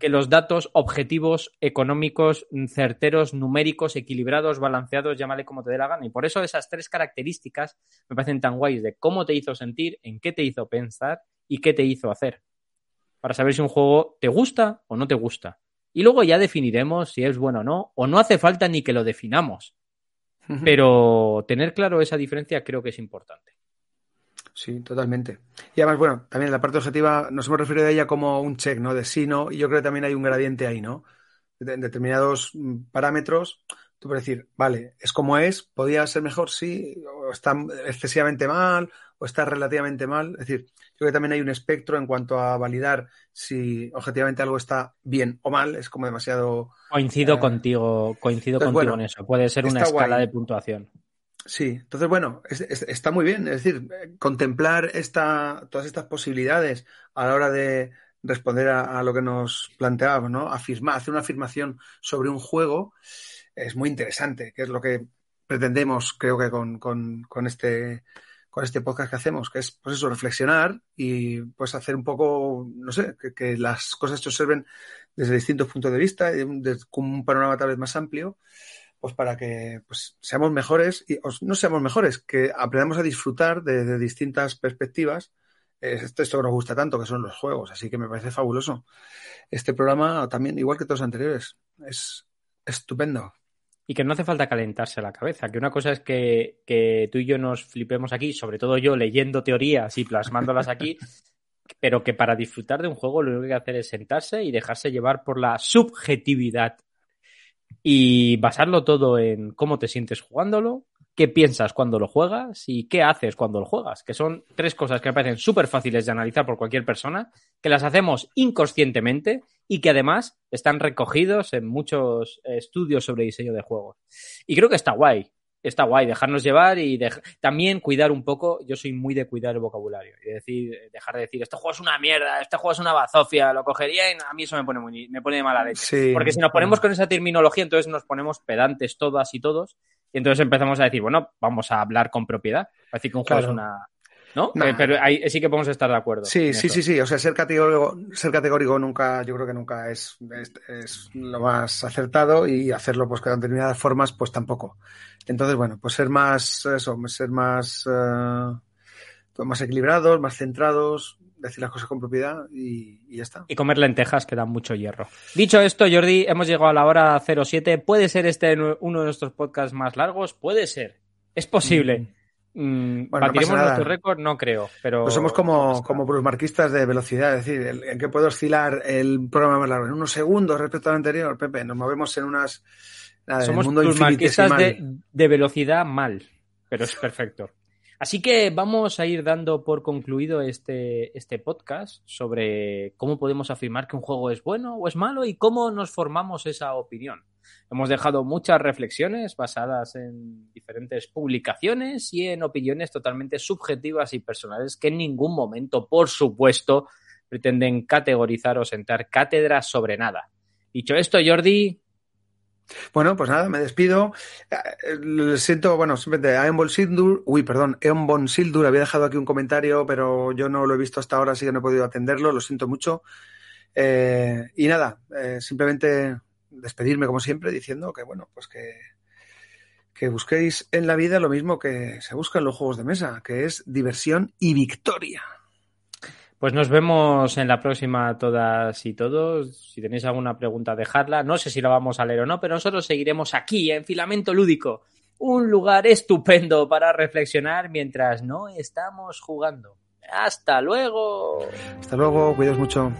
que los datos objetivos, económicos, certeros, numéricos, equilibrados, balanceados, llámale como te dé la gana. Y por eso esas tres características me parecen tan guays de cómo te hizo sentir, en qué te hizo pensar y qué te hizo hacer para saber si un juego te gusta o no te gusta. Y luego ya definiremos si es bueno o no, o no hace falta ni que lo definamos. Pero tener claro esa diferencia creo que es importante. Sí, totalmente. Y además, bueno, también en la parte objetiva nos hemos referido a ella como un check, ¿no? De sí, no, y yo creo que también hay un gradiente ahí, ¿no? En determinados mm, parámetros, tú puedes decir, vale, es como es, podía ser mejor, sí, o está excesivamente mal, o está relativamente mal. Es decir, yo creo que también hay un espectro en cuanto a validar si objetivamente algo está bien o mal. Es como demasiado. Coincido eh, contigo, coincido contigo en eso. Puede ser una escala de puntuación. Sí, entonces bueno, está muy bien. Es decir, contemplar esta, todas estas posibilidades a la hora de responder a, lo que nos planteábamos, ¿no? Afirmar, hacer una afirmación sobre un juego es muy interesante, que es lo que pretendemos, creo que con, con este con este podcast que hacemos, que es pues eso, reflexionar y pues hacer un poco, no sé, que, las cosas se observen desde distintos puntos de vista, con un panorama tal vez más amplio, pues para que pues, seamos mejores y no seamos mejores, que aprendamos a disfrutar de, distintas perspectivas. Esto, esto que nos gusta tanto, que son los juegos, así que me parece fabuloso. Este programa también, igual que todos los anteriores, es estupendo y que no hace falta calentarse la cabeza, que una cosa es que, tú y yo nos flipemos aquí, sobre todo yo leyendo teorías y plasmándolas aquí, *laughs* pero que para disfrutar de un juego lo único que hay que hacer es sentarse y dejarse llevar por la subjetividad y basarlo todo en cómo te sientes jugándolo, qué piensas cuando lo juegas y qué haces cuando lo juegas, que son tres cosas que me parecen súper fáciles de analizar por cualquier persona, que las hacemos inconscientemente y que además están recogidos en muchos estudios sobre diseño de juegos. Y creo que está guay, está guay dejarnos llevar y también cuidar un poco, yo soy muy de cuidar el vocabulario y decir, dejar de decir, este juego es una mierda, este juego es una bazofia, lo cogería y a mí eso me pone, muy, me pone de mala leche. Porque si nos ponemos con esa terminología, entonces nos ponemos pedantes todas y todos y entonces empezamos a decir, bueno, vamos a hablar con propiedad. Decir que un juego es una. ¿No? Eh, pero ahí sí que podemos estar de acuerdo. Sí, sí, sí, sí. O sea, ser categórico, ser categórico nunca, yo creo que nunca es, es, lo más acertado y hacerlo pues con determinadas formas, pues tampoco. Entonces, bueno, pues ser más, eso, ser más, uh, más equilibrados, más centrados, decir las cosas con propiedad y, ya está. Y comer lentejas que dan mucho hierro. Dicho esto, Jordi, hemos llegado a la hora 07. ¿Puede ser este uno de nuestros podcasts más largos? Puede ser. Es posible. Mm. Mm, ¿Batiremos nuestro récord? No creo, pero... Pues somos como, como marquistas de velocidad, es decir, ¿en qué puede oscilar el programa más largo? En unos segundos respecto al anterior, Pepe, nos movemos en unas... somos marquistas de, de velocidad mal, pero es perfecto. Así que vamos a ir dando por concluido este, este podcast sobre cómo podemos afirmar que un juego es bueno o es malo y cómo nos formamos esa opinión. Hemos dejado muchas reflexiones basadas en diferentes publicaciones y en opiniones totalmente subjetivas y personales que en ningún momento, por supuesto, pretenden categorizar o sentar cátedra sobre nada. Dicho esto, Jordi, bueno, pues nada, me despido. Eh, siento, bueno, simplemente a Eon Sildur, uy, perdón, Eon Sildur había dejado aquí un comentario, pero yo no lo he visto hasta ahora, así que no he podido atenderlo, lo siento mucho. Eh, y nada, eh, simplemente despedirme como siempre diciendo que, bueno, pues que, que busquéis en la vida lo mismo que se busca en los juegos de mesa, que es diversión y victoria. Pues nos vemos en la próxima todas y todos. Si tenéis alguna pregunta, dejadla. No sé si la vamos a leer o no, pero nosotros seguiremos aquí en Filamento Lúdico. Un lugar estupendo para reflexionar mientras no estamos jugando. Hasta luego. Hasta luego, cuidaos mucho.